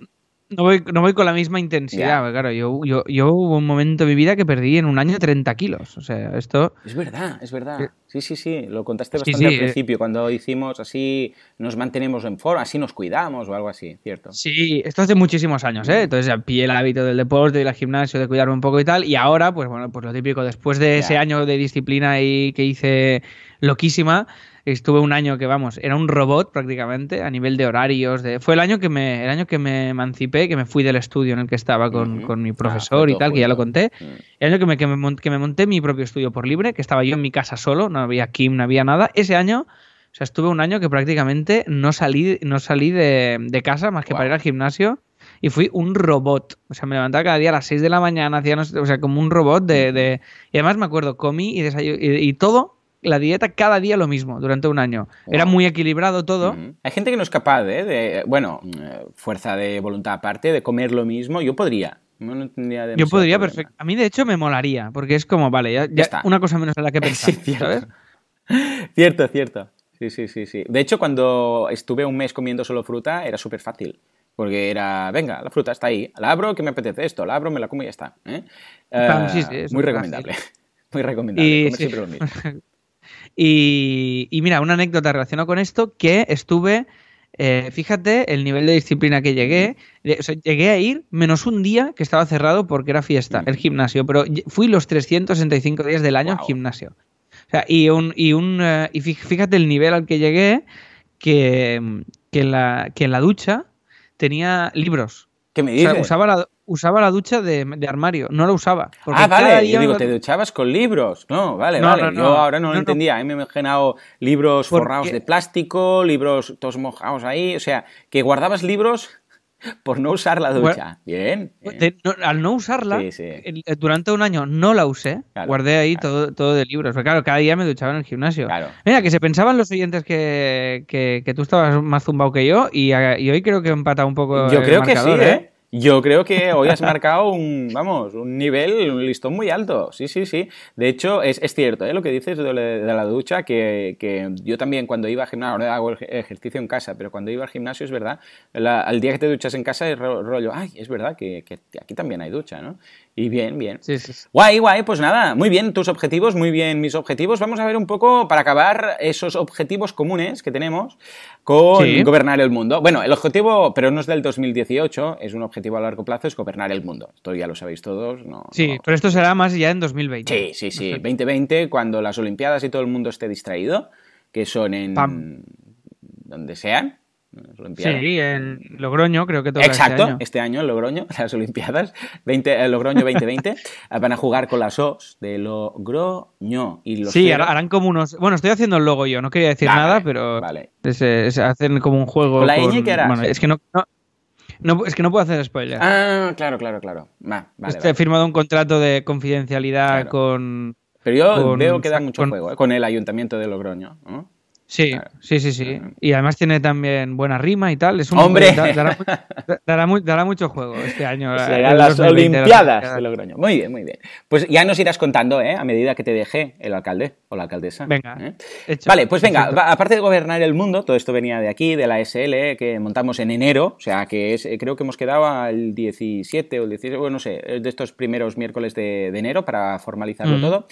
no voy, no voy con la misma intensidad, yeah. claro. Yo, yo, yo hubo un momento de mi vida que perdí en un año 30 kilos. O sea, esto. Es verdad, es verdad. Sí, sí, sí. Lo contaste bastante sí, sí, al principio, eh... cuando hicimos así, nos mantenemos en forma, así nos cuidamos o algo así, ¿cierto? Sí, esto hace muchísimos años, ¿eh? Entonces ya pillé el hábito del deporte, del gimnasio, de cuidarme un poco y tal. Y ahora, pues bueno, pues lo típico, después de yeah. ese año de disciplina y que hice loquísima, estuve un año que vamos era un robot prácticamente a nivel de horarios de fue el año que me el año que me emancipé que me fui del estudio en el que estaba con, uh -huh. con mi profesor ah, y tal que ya lo conté uh -huh. el año que me, que me, que, me, monté mi propio estudio por libre que estaba yo en mi casa solo no había Kim no había nada ese año o sea estuve un año que prácticamente no salí no salí de, de casa más que wow. para ir al gimnasio y fui un robot. O sea, me levantaba cada día a las 6 de la mañana, hacía, no sé, o sea, como un robot de, de... Y además me acuerdo, comí y, y, y todo la dieta cada día lo mismo durante un año. Wow. Era muy equilibrado todo. Mm -hmm. Hay gente que no es capaz ¿eh? de, bueno, eh, fuerza de voluntad aparte, de comer lo mismo. Yo podría. No, tendría Yo podría, perfecto. A mí, de hecho, me molaría, porque es como, vale, ya, ya, ya una cosa menos en la que [laughs] pensar, sí, cierto. ¿sabes? [laughs] cierto, cierto. Sí, sí, sí, sí. De hecho, cuando estuve un mes comiendo solo fruta, era súper fácil. Porque era, venga, la fruta está ahí, la abro, que me apetece esto, la abro, me la como y ya está. ¿eh? Uh, sí, sí, muy recomendable. Fácil. [laughs] Muy recomendable, Y, comer sí. siempre lo mismo. Y, y mira, una anécdota relacionada con esto, que estuve, eh, fíjate el nivel de disciplina que llegué, o sea, llegué a ir menos un día que estaba cerrado porque era fiesta, el gimnasio, pero fui los 365 días del año al Guau. gimnasio. O sea, y un, y un eh, y fí- fíjate el nivel al que llegué, que, mm, que, en la, que en la ducha tenía libros. ¿Qué me O sea, dices? usaba la, usaba la ducha de, de armario, no la usaba. porque ah, vale, yo digo, te duchabas con libros. No, vale, No, vale. no, Yo ahora no lo entendía. A mí me he imaginado libros Porque- forrados de plástico, libros todos mojados ahí. O sea, que guardabas libros [laughs] por no usar la ducha. Bien. bien. De- no- al no usarla, Sí, sí. el- eh, durante un año no la usé, Claro, guardé ahí claro. todo, todo de libros. Pero claro, cada día me duchaba en el gimnasio. Claro. Mira, que se pensaban los oyentes que, que, que tú estabas más zumbado que yo y, a- y hoy creo que he empatado un poco Yo el creo que sí, marcador, ¿eh? Yo creo que hoy has marcado un, vamos, un nivel, un listón muy alto. Sí, sí, sí. De hecho, es, es cierto, ¿eh? Lo que dices de, la ducha, que, que yo también cuando iba al gimnasio, ahora hago ejercicio en casa, pero cuando iba al gimnasio es verdad, al día que te duchas en casa es ro- rollo, ay, es verdad que, que aquí también hay ducha, ¿no? Y bien, bien. Sí, sí, sí. Guay, guay, pues nada, muy bien tus objetivos, muy bien mis objetivos. Vamos a ver un poco para acabar esos objetivos comunes que tenemos con gobernar el mundo. Bueno, el objetivo, pero no es del 2018, es un objetivo a largo plazo, es gobernar el mundo. Esto ya lo sabéis todos, ¿no? Sí, no- pero esto será más ya en 2020. Sí, sí, sí. 2020, cuando las Olimpiadas y todo el mundo esté distraído, que son en Pam. donde sean. Olimpiadas. Sí, en Logroño creo que todo Exacto, este año. en Logroño, [laughs] las Olimpiadas, 20, eh, Logroño 2020, eh, [laughs] van a jugar con las Os de Logroño. Y los Sí, cero- harán como unos... Bueno, estoy haciendo el logo yo, no quería decir Vale, nada, pero vale. es- es- hacen como un juego ¿Con la ñ qué harás? Bueno, es que no, no, no- es que no puedo hacer spoiler. Ah, claro, claro, claro. Vale, Este, He firmado un contrato de confidencialidad Claro. con... Pero yo con- veo que da mucho con- juego, ¿eh? con el ayuntamiento de Logroño. ¿no? Sí, Claro. sí, sí, sí. Claro. Y además tiene también buena rima y tal. Es un, ¡Hombre! da- dará, dará dará mucho juego este año. [laughs] eh, Serán las 2020, las Olimpiadas de Logroño. Muy bien, muy bien. Pues ya nos irás contando, ¿eh? A medida que te deje el alcalde o la alcaldesa. Venga, ¿eh? hecho. Vale, pues venga, Perfecto. aparte de gobernar el mundo, todo esto venía de aquí, de la SL, que montamos en enero, o sea que es, eh, creo que hemos quedado al 17 o el 16, bueno, no sé, eh, de estos primeros miércoles de, de enero para formalizarlo Mm. todo.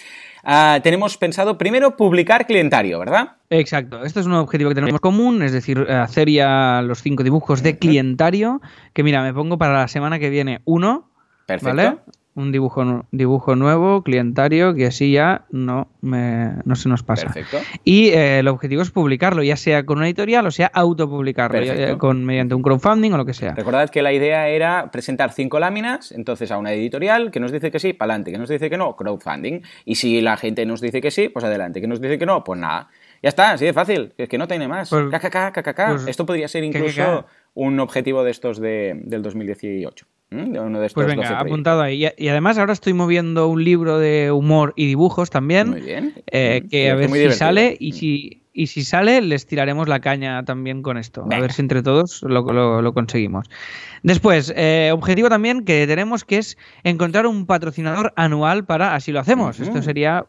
Ah, tenemos pensado primero publicar clientario, ¿verdad? Exacto, este es un objetivo que tenemos común, es decir, hacer ya los cinco dibujos de clientario, que mira, me pongo para la semana que viene uno, Perfecto. ¿vale? Un dibujo, dibujo nuevo, clientario, que así ya no, me, no se nos pasa. Perfecto. Y eh, el objetivo es publicarlo, ya sea con una editorial o sea autopublicarlo, ya- con, mediante un crowdfunding o lo que sea. Recordad que la idea era presentar cinco láminas, entonces a una editorial que nos dice que sí, para adelante, que nos dice que no, crowdfunding. Y si la gente nos dice que sí, pues adelante, que nos dice que no, pues nada. Ya está, así de fácil, es que no tiene más. Pues- KKK, KKK. pues- Esto podría ser KKK. incluso un objetivo de estos de, del 2018. ¿M? De uno de estos Pues 12 venga, apuntado ahí. Y, y además ahora estoy moviendo un libro de humor y dibujos también. Muy bien. eh, Mm, que a ver si divertido. sale y si, y si sale les tiraremos la caña también con esto. A ver si entre todos lo, lo- lo conseguimos. Después, eh, objetivo también que tenemos que es encontrar un patrocinador anual para así lo hacemos. Esto sería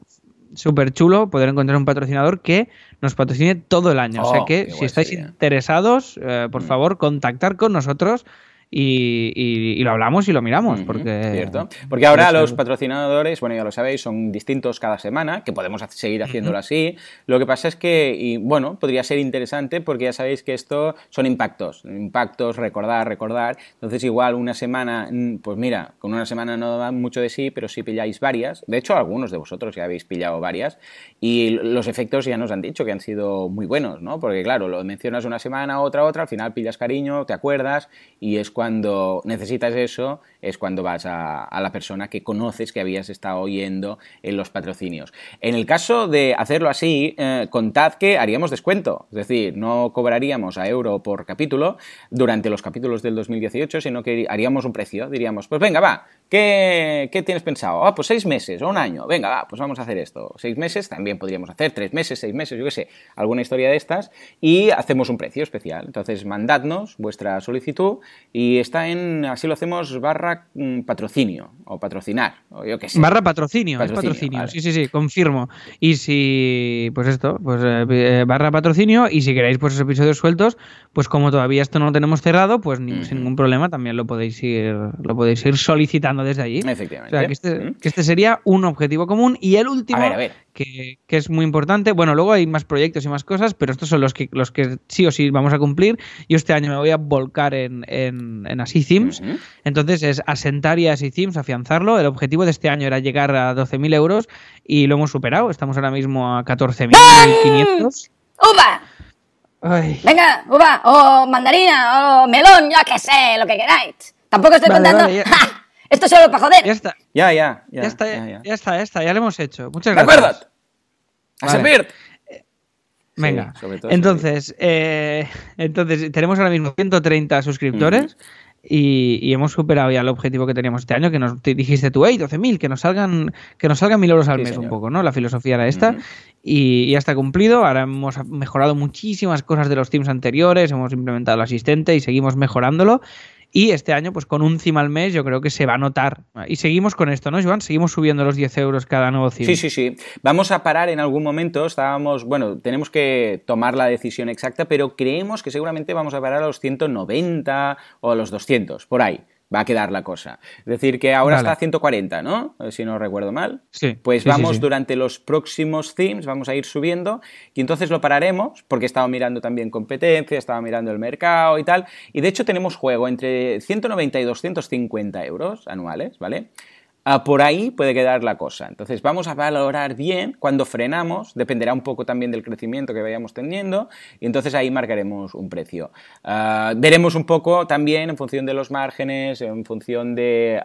súper chulo poder encontrar un patrocinador que nos patrocine todo el año. o sea Oh, que si estáis sería. interesados, eh, por Mm. favor, contactar con nosotros y, y- y lo hablamos y lo miramos. Ujú, porque, Cierto. Porque ahora los patrocinadores, bueno, ya lo sabéis, son distintos cada semana, que podemos seguir haciéndolo así. Lo que pasa es que, y bueno, podría ser interesante porque ya sabéis que esto son impactos. Impactos, recordar, recordar. Entonces, igual una semana, mm, pues mira, con una semana no da mucho de sí, pero si pilláis varias. De hecho, algunos de vosotros ya habéis pillado varias. Y los efectos ya nos han dicho que han sido muy buenos, ¿no? Porque claro, lo mencionas una semana, otra, otra, al final pillas cariño, te acuerdas y es cuando necesitas eso, es cuando vas a, la persona que conoces, que habías estado oyendo en los patrocinios. En el caso de hacerlo así, eh, contad que haríamos descuento, es decir, no cobraríamos a euro por capítulo durante los capítulos del 2018, sino que haríamos un precio, diríamos, pues venga, va, ¿qué, qué tienes pensado? Ah, pues seis meses o un año, venga, va, pues vamos a hacer esto. Seis meses también podríamos hacer, tres meses, seis meses, yo qué sé, alguna historia de estas, y hacemos un precio especial. Entonces, mandadnos vuestra solicitud y y está en, así lo hacemos, barra mm, patrocinio o patrocinar, o yo qué sé. Barra patrocinio, es Patrocinio, patrocinio. vale. Sí, sí, sí, confirmo. Y si, pues esto, pues eh, barra patrocinio. Y si queréis pues episodios sueltos, pues como todavía esto no lo tenemos cerrado, pues ni- sin ningún problema también lo podéis ir, lo podéis ir solicitando desde allí. O Efectivamente. sea, que este, Mm. que este sería un objetivo común. Y el último, A ver, a ver. Que, que es muy importante, bueno, luego hay más proyectos y más cosas, pero estos son los que, los que sí o sí vamos a cumplir. Yo este año me voy a volcar en, en, en Así Themes. Ujú. Entonces es asentar y Así Themes, afianzarlo. El objetivo de este año era llegar a 12.000 euros y lo hemos superado. Estamos ahora mismo a 14.500. ¡Uva! Ay. Venga, uva, o mandarina, o melón, yo qué sé, lo que queráis. Tampoco estoy Vale, contando. vale. [laughs] Esto es solo para joder. Ya está, Ya, ya, ya. ya, está, ya, ya, ya. está, ya está, ya lo hemos hecho. Muchas ¿De gracias. acuerdo? A Vale. servir. Venga, Sí, sobre todo entonces, eh, entonces tenemos ahora mismo 130 suscriptores y, y hemos superado ya el objetivo que teníamos este año, que nos te dijiste tú, hey, 12.000, que nos salgan que nos salgan 1.000 euros al Sí, mes un poco, ¿no? La filosofía era esta y, y ya está cumplido. Ahora hemos mejorado muchísimas cosas de los teams anteriores, hemos implementado el asistente y seguimos mejorándolo. Y este año, pues con un CIM al mes, yo creo que se va a notar. Y seguimos con esto, ¿no, Joan? Seguimos subiendo los 10 euros cada nuevo CIM. Sí, sí, sí. Vamos a parar en algún momento. Estábamos, bueno, tenemos que tomar la decisión exacta, pero creemos que seguramente vamos a parar a los 190 o a los 200, por ahí. Va a quedar la cosa. Es decir, que ahora Vale. está a 140, ¿no? Eh, Si no recuerdo mal. Sí, Pues sí, sí, vamos sí. durante los próximos themes, vamos a ir subiendo y entonces lo pararemos porque he estado mirando también competencia, estaba mirando el mercado y tal. Y de hecho tenemos juego entre 190 y 250 euros anuales, ¿vale? Ah, por ahí puede quedar la cosa. Entonces vamos a valorar bien cuando frenamos, dependerá un poco también del crecimiento que vayamos teniendo, y entonces ahí marcaremos un precio. Ah, veremos un poco también en función de los márgenes, en función de,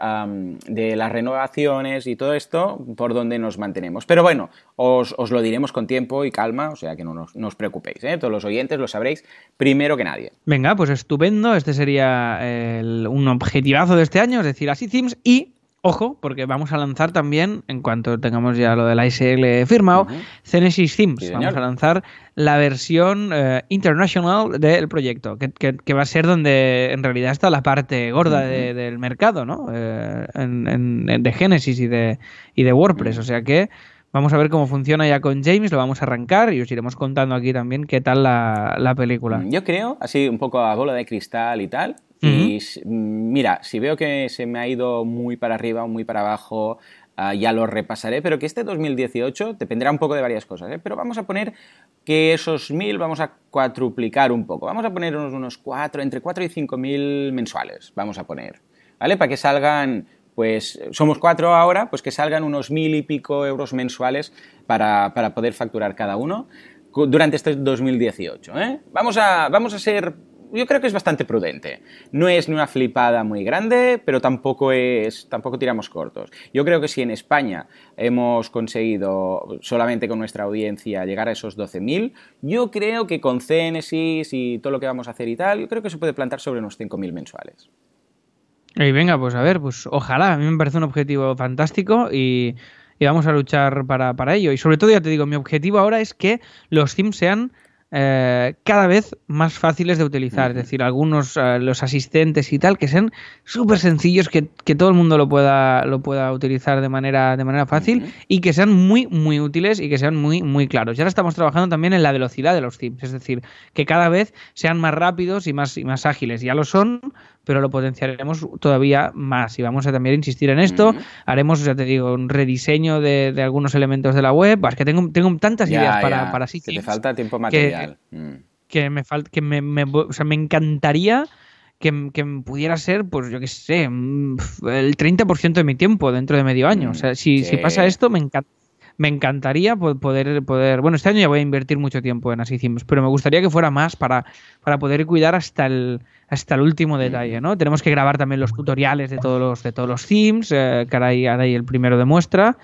de las renovaciones y todo esto, por dónde nos mantenemos. Pero bueno, os, os lo diremos con tiempo y calma, o sea que no, nos- no os preocupéis, ¿eh? todos los oyentes lo sabréis primero que nadie. Venga, pues estupendo. Este sería un objetivazo de este año, es decir, así Themes. Y, ojo, porque vamos a lanzar también, en cuanto tengamos ya lo del ASL firmado, Ujú. Genesis Themes. Sí, vamos a lanzar la versión eh, international del proyecto, que, que- que va a ser donde en realidad está la parte gorda de- del mercado, ¿no? Eh, en- en- en- de Genesis y de, y de WordPress. O sea que. Vamos a ver cómo funciona ya con James, lo vamos a arrancar y os iremos contando aquí también qué tal la, la película. Yo creo, así un poco a bola de cristal y tal. Y mira, si veo que se me ha ido muy para arriba o muy para abajo, ah, ya lo repasaré. Pero que este 2018 dependerá un poco de varias cosas. ¿eh? Pero vamos a poner que esos mil vamos a cuatruplicar un poco. Vamos a poner unos, unos cuatro, entre 4 y 5 mil mensuales. Vamos a poner. ¿Vale? Para que salgan. Pues somos cuatro ahora, pues que salgan unos mil y pico euros mensuales para, para poder facturar cada uno durante este 2018. ¿eh? Vamos, a, vamos a ser, yo creo que es bastante prudente. No es ni una flipada muy grande, pero tampoco es, tampoco tiramos cortos. Yo creo que si en España hemos conseguido solamente con nuestra audiencia llegar a esos 12.000, yo creo que con Genesis y todo lo que vamos a hacer y tal, yo creo que se puede plantar sobre unos 5.000 mensuales. Y venga, pues a ver, pues ojalá, a mí me parece un objetivo fantástico y, y vamos a luchar para, para ello. Y sobre todo, ya te digo, mi objetivo ahora es que los themes sean eh, cada vez más fáciles de utilizar. Es decir, algunos, eh, los asistentes y tal, que sean súper sencillos, que, que todo el mundo lo pueda, lo pueda utilizar de manera, de manera fácil y que sean muy, muy útiles y que sean muy, muy claros. Y ahora estamos trabajando también en la velocidad de los themes, es decir, que cada vez sean más rápidos y más, y más ágiles. Ya lo son, pero lo potenciaremos todavía más y vamos a también insistir en esto. Haremos, ya te digo, un rediseño de, de algunos elementos de la web. Es que tengo, tengo tantas Ya, ideas para, ya, para que te falta tiempo que- material. Mm. que me falta que me, me- o sea, me encantaría que, que pudiera ser, pues yo qué sé, mm, el 30% de mi tiempo dentro de medio año. O sea, si, si sí. pasa esto, me encanta. Me encantaría po- poder, poder. Bueno, este año ya voy a invertir mucho tiempo en así Themes, pero me gustaría que fuera más para, para poder cuidar hasta el, hasta el último detalle, ¿no? Tenemos que grabar también los tutoriales de todos los, de todos los themes, eh, que ahora hay, ahora hay el primero de muestra.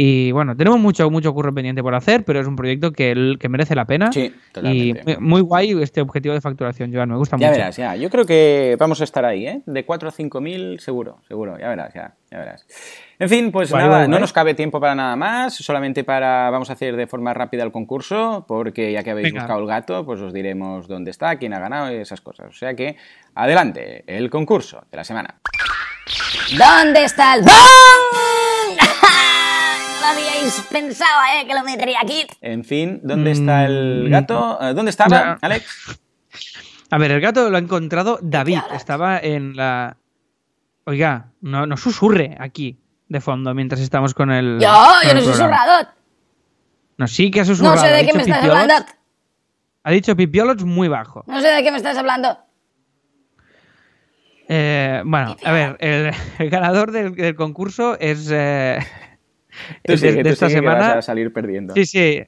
Y bueno, tenemos mucho, mucho curro pendiente por hacer, pero es un proyecto que, el- que merece la pena. Sí, y totalmente. muy- muy guay este objetivo de facturación, Joan, me gusta Ya mucho. verás, ya. Yo creo que vamos a estar ahí, ¿eh? De 4 a 5 mil, seguro, seguro. Ya verás, ya, ya verás. En fin, pues Guay, nada, guay, no nos cabe tiempo para nada más. Solamente para. Vamos a hacer de forma rápida el concurso, porque ya que habéis Venga. buscado el gato, pues os diremos dónde está, quién ha ganado y esas cosas. O sea que, adelante, el concurso de la semana. ¿Dónde está el don? Lo [laughs] habíais pensado, ¿eh? Que lo metería aquí. En fin, ¿dónde está el Mm. gato? Eh, ¿Dónde estaba. Alex? A ver, el gato lo ha encontrado David. Estaba en la. Oiga, no, no susurre aquí de fondo mientras estamos con el. Yo, con yo el no he programa. susurrado. No, sí que ha susurrado. No sé ha de qué dicho me estás hablando. Ha dicho pipiolots muy bajo. No sé de qué me estás hablando. Eh, bueno, a ver, el, el ganador del, del concurso es. eh, Tú de, sigue, de tú esta sigue que vas semana. a salir perdiendo. Sí, sí.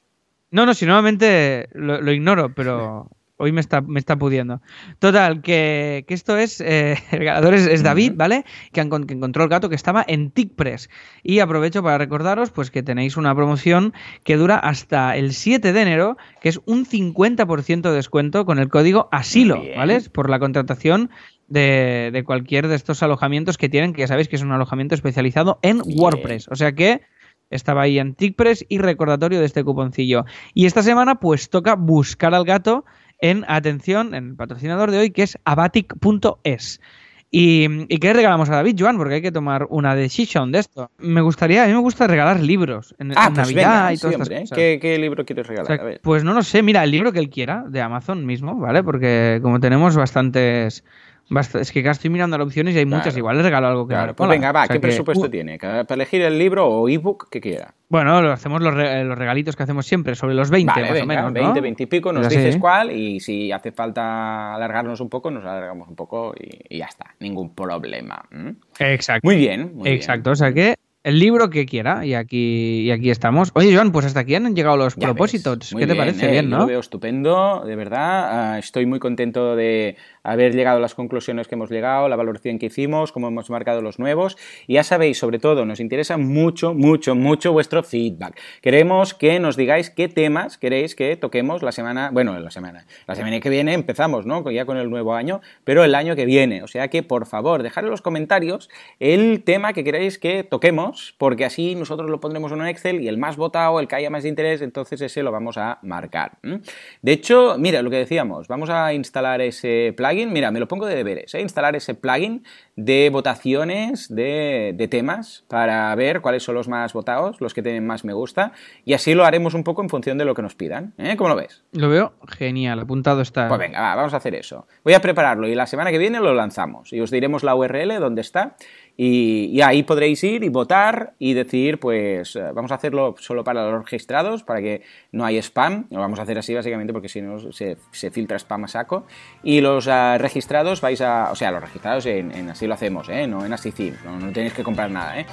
No, no, si normalmente lo, lo ignoro, pero [laughs] hoy me está, me está pudiendo. Total, que, que esto es. eh, [laughs] el ganador es, es David, ¿vale? Que, han- que encontró el gato que estaba en TicPress. Y aprovecho para recordaros pues que tenéis una promoción que dura hasta el 7 de enero, que es un 50% de descuento con el código asilo. ¿vale? Por la contratación. De, de cualquier de estos alojamientos que tienen, que ya sabéis que es un alojamiento especializado en Bien. WordPress. O sea que estaba ahí en TicPress y recordatorio de este cuponcillo. Y esta semana pues toca buscar al gato en, atención, en el patrocinador de hoy que es abatic.es. ¿Y, ¿Y qué regalamos a David, Joan? Porque hay que tomar una decisión de esto. Me gustaría, a mí me gusta regalar libros en, Ah, en pues Navidad venga, y todas estas cosas. ¿Qué, qué libro quieres O regalar? sea, a ver. pues no lo sé, mira, el libro que él quiera, de Amazon mismo, ¿vale? Porque como tenemos bastantes... es que acá estoy mirando las opciones y hay muchas, igual le regalo algo que Claro, pues venga, va, O sea ¿qué que- presupuesto uh, tiene? Para elegir el libro o ebook que quiera. Bueno, lo hacemos los, re- los regalitos que hacemos siempre, sobre los 20 Vale, más venga, o menos, ¿no? 20, 20 y pico, nos dices ¿eh? cuál y si hace falta alargarnos un poco, nos alargamos un poco y, y ya está, ningún problema. Exacto. Muy bien, muy bien. Exacto, o sea que el libro que quiera y aquí, y aquí estamos. Oye, Joan, pues hasta aquí han llegado los Ya propósitos. ¿Qué te parece? eh, Bien, ¿no? Lo veo estupendo, de verdad. Ah, estoy muy contento de haber llegado a las conclusiones que hemos llegado, la valoración que hicimos, cómo hemos marcado los nuevos. Y ya sabéis, sobre todo, nos interesa mucho, mucho, mucho vuestro feedback. Queremos que nos digáis qué temas queréis que toquemos la semana, bueno, la semana, la semana que viene empezamos, ¿no? Ya con el nuevo año, pero el año que viene. O sea que, por favor, dejad en los comentarios el tema que queréis que toquemos, porque así nosotros lo pondremos en un Excel y el más votado, el que haya más interés, entonces ese lo vamos a marcar. De hecho, mira lo que decíamos, vamos a instalar ese plugin, mira, me lo pongo de deberes, ¿eh? instalar ese plugin de votaciones de, de temas para ver cuáles son los más votados, los que tienen más me gusta, y así lo haremos un poco en función de lo que nos pidan. ¿eh? ¿Cómo lo ves? Lo veo genial, apuntado está. Pues venga, va, vamos a hacer eso. Voy a prepararlo y la semana que viene lo lanzamos y os diremos la URL donde está y, y ahí podréis ir y votar y decir, pues eh, vamos a hacerlo solo para los registrados, para que no haya spam. Lo vamos a hacer así básicamente porque si no se, se filtra spam a saco. Y los ah, registrados vais a, o sea, los registrados en, en así lo hacemos, ¿eh? no en así no, no tenéis que comprar nada. ¿eh?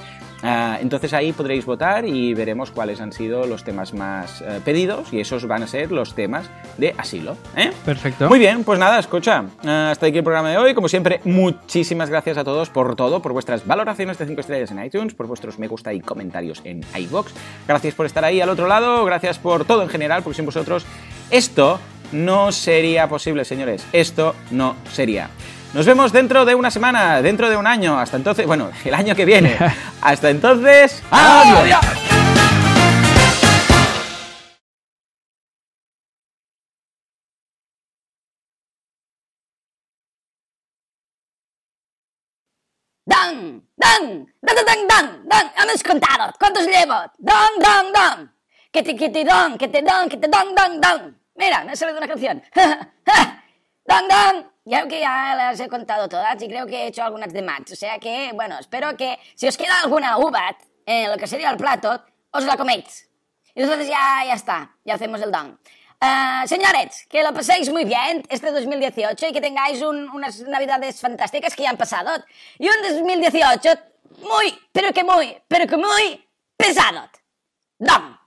Ah, entonces ahí podréis votar y veremos cuáles han sido los temas más eh, pedidos y esos van a ser los temas de asilo. ¿eh? Perfecto. Muy bien, pues nada, escucha, eh, hasta aquí el programa de hoy. Como siempre, muchísimas gracias a todos por todo, por vuestras valoraciones de 5 estrellas en iTunes, por vuestros me gusta y comentarios en iVoox. Gracias por estar ahí al otro lado, gracias por todo en general, porque sin vosotros esto no sería posible, señores. Esto no sería. Nos vemos dentro de una semana, dentro de un año, hasta entonces, bueno, [laughs] el año que viene. [laughs] Hasta entonces, adiós. ¡Dan! ¡Dan! ¡Dan, dan, dan, dan! dan. ¡Hemos contado! ¿Cuántos llevo? ¡Dan, dan, dan! ¡Que te, que te dan, que te dan, que te dan, dan, dan! Mira, me ha salido una canción. ¡Dan, dan! Ya que ya las he contado todas y creo que he hecho algunas de más. O sea que, bueno, espero que si os queda alguna uva en lo que sería el plato, os la coméis. Y entonces ya, ya está, ya hacemos el don. Ah, señores, que lo paséis muy bien este 2018 y que tengáis un- unas navidades fantásticas que ya han pasado. Y un 2018 muy, pero que muy, pero que muy pesado. Don.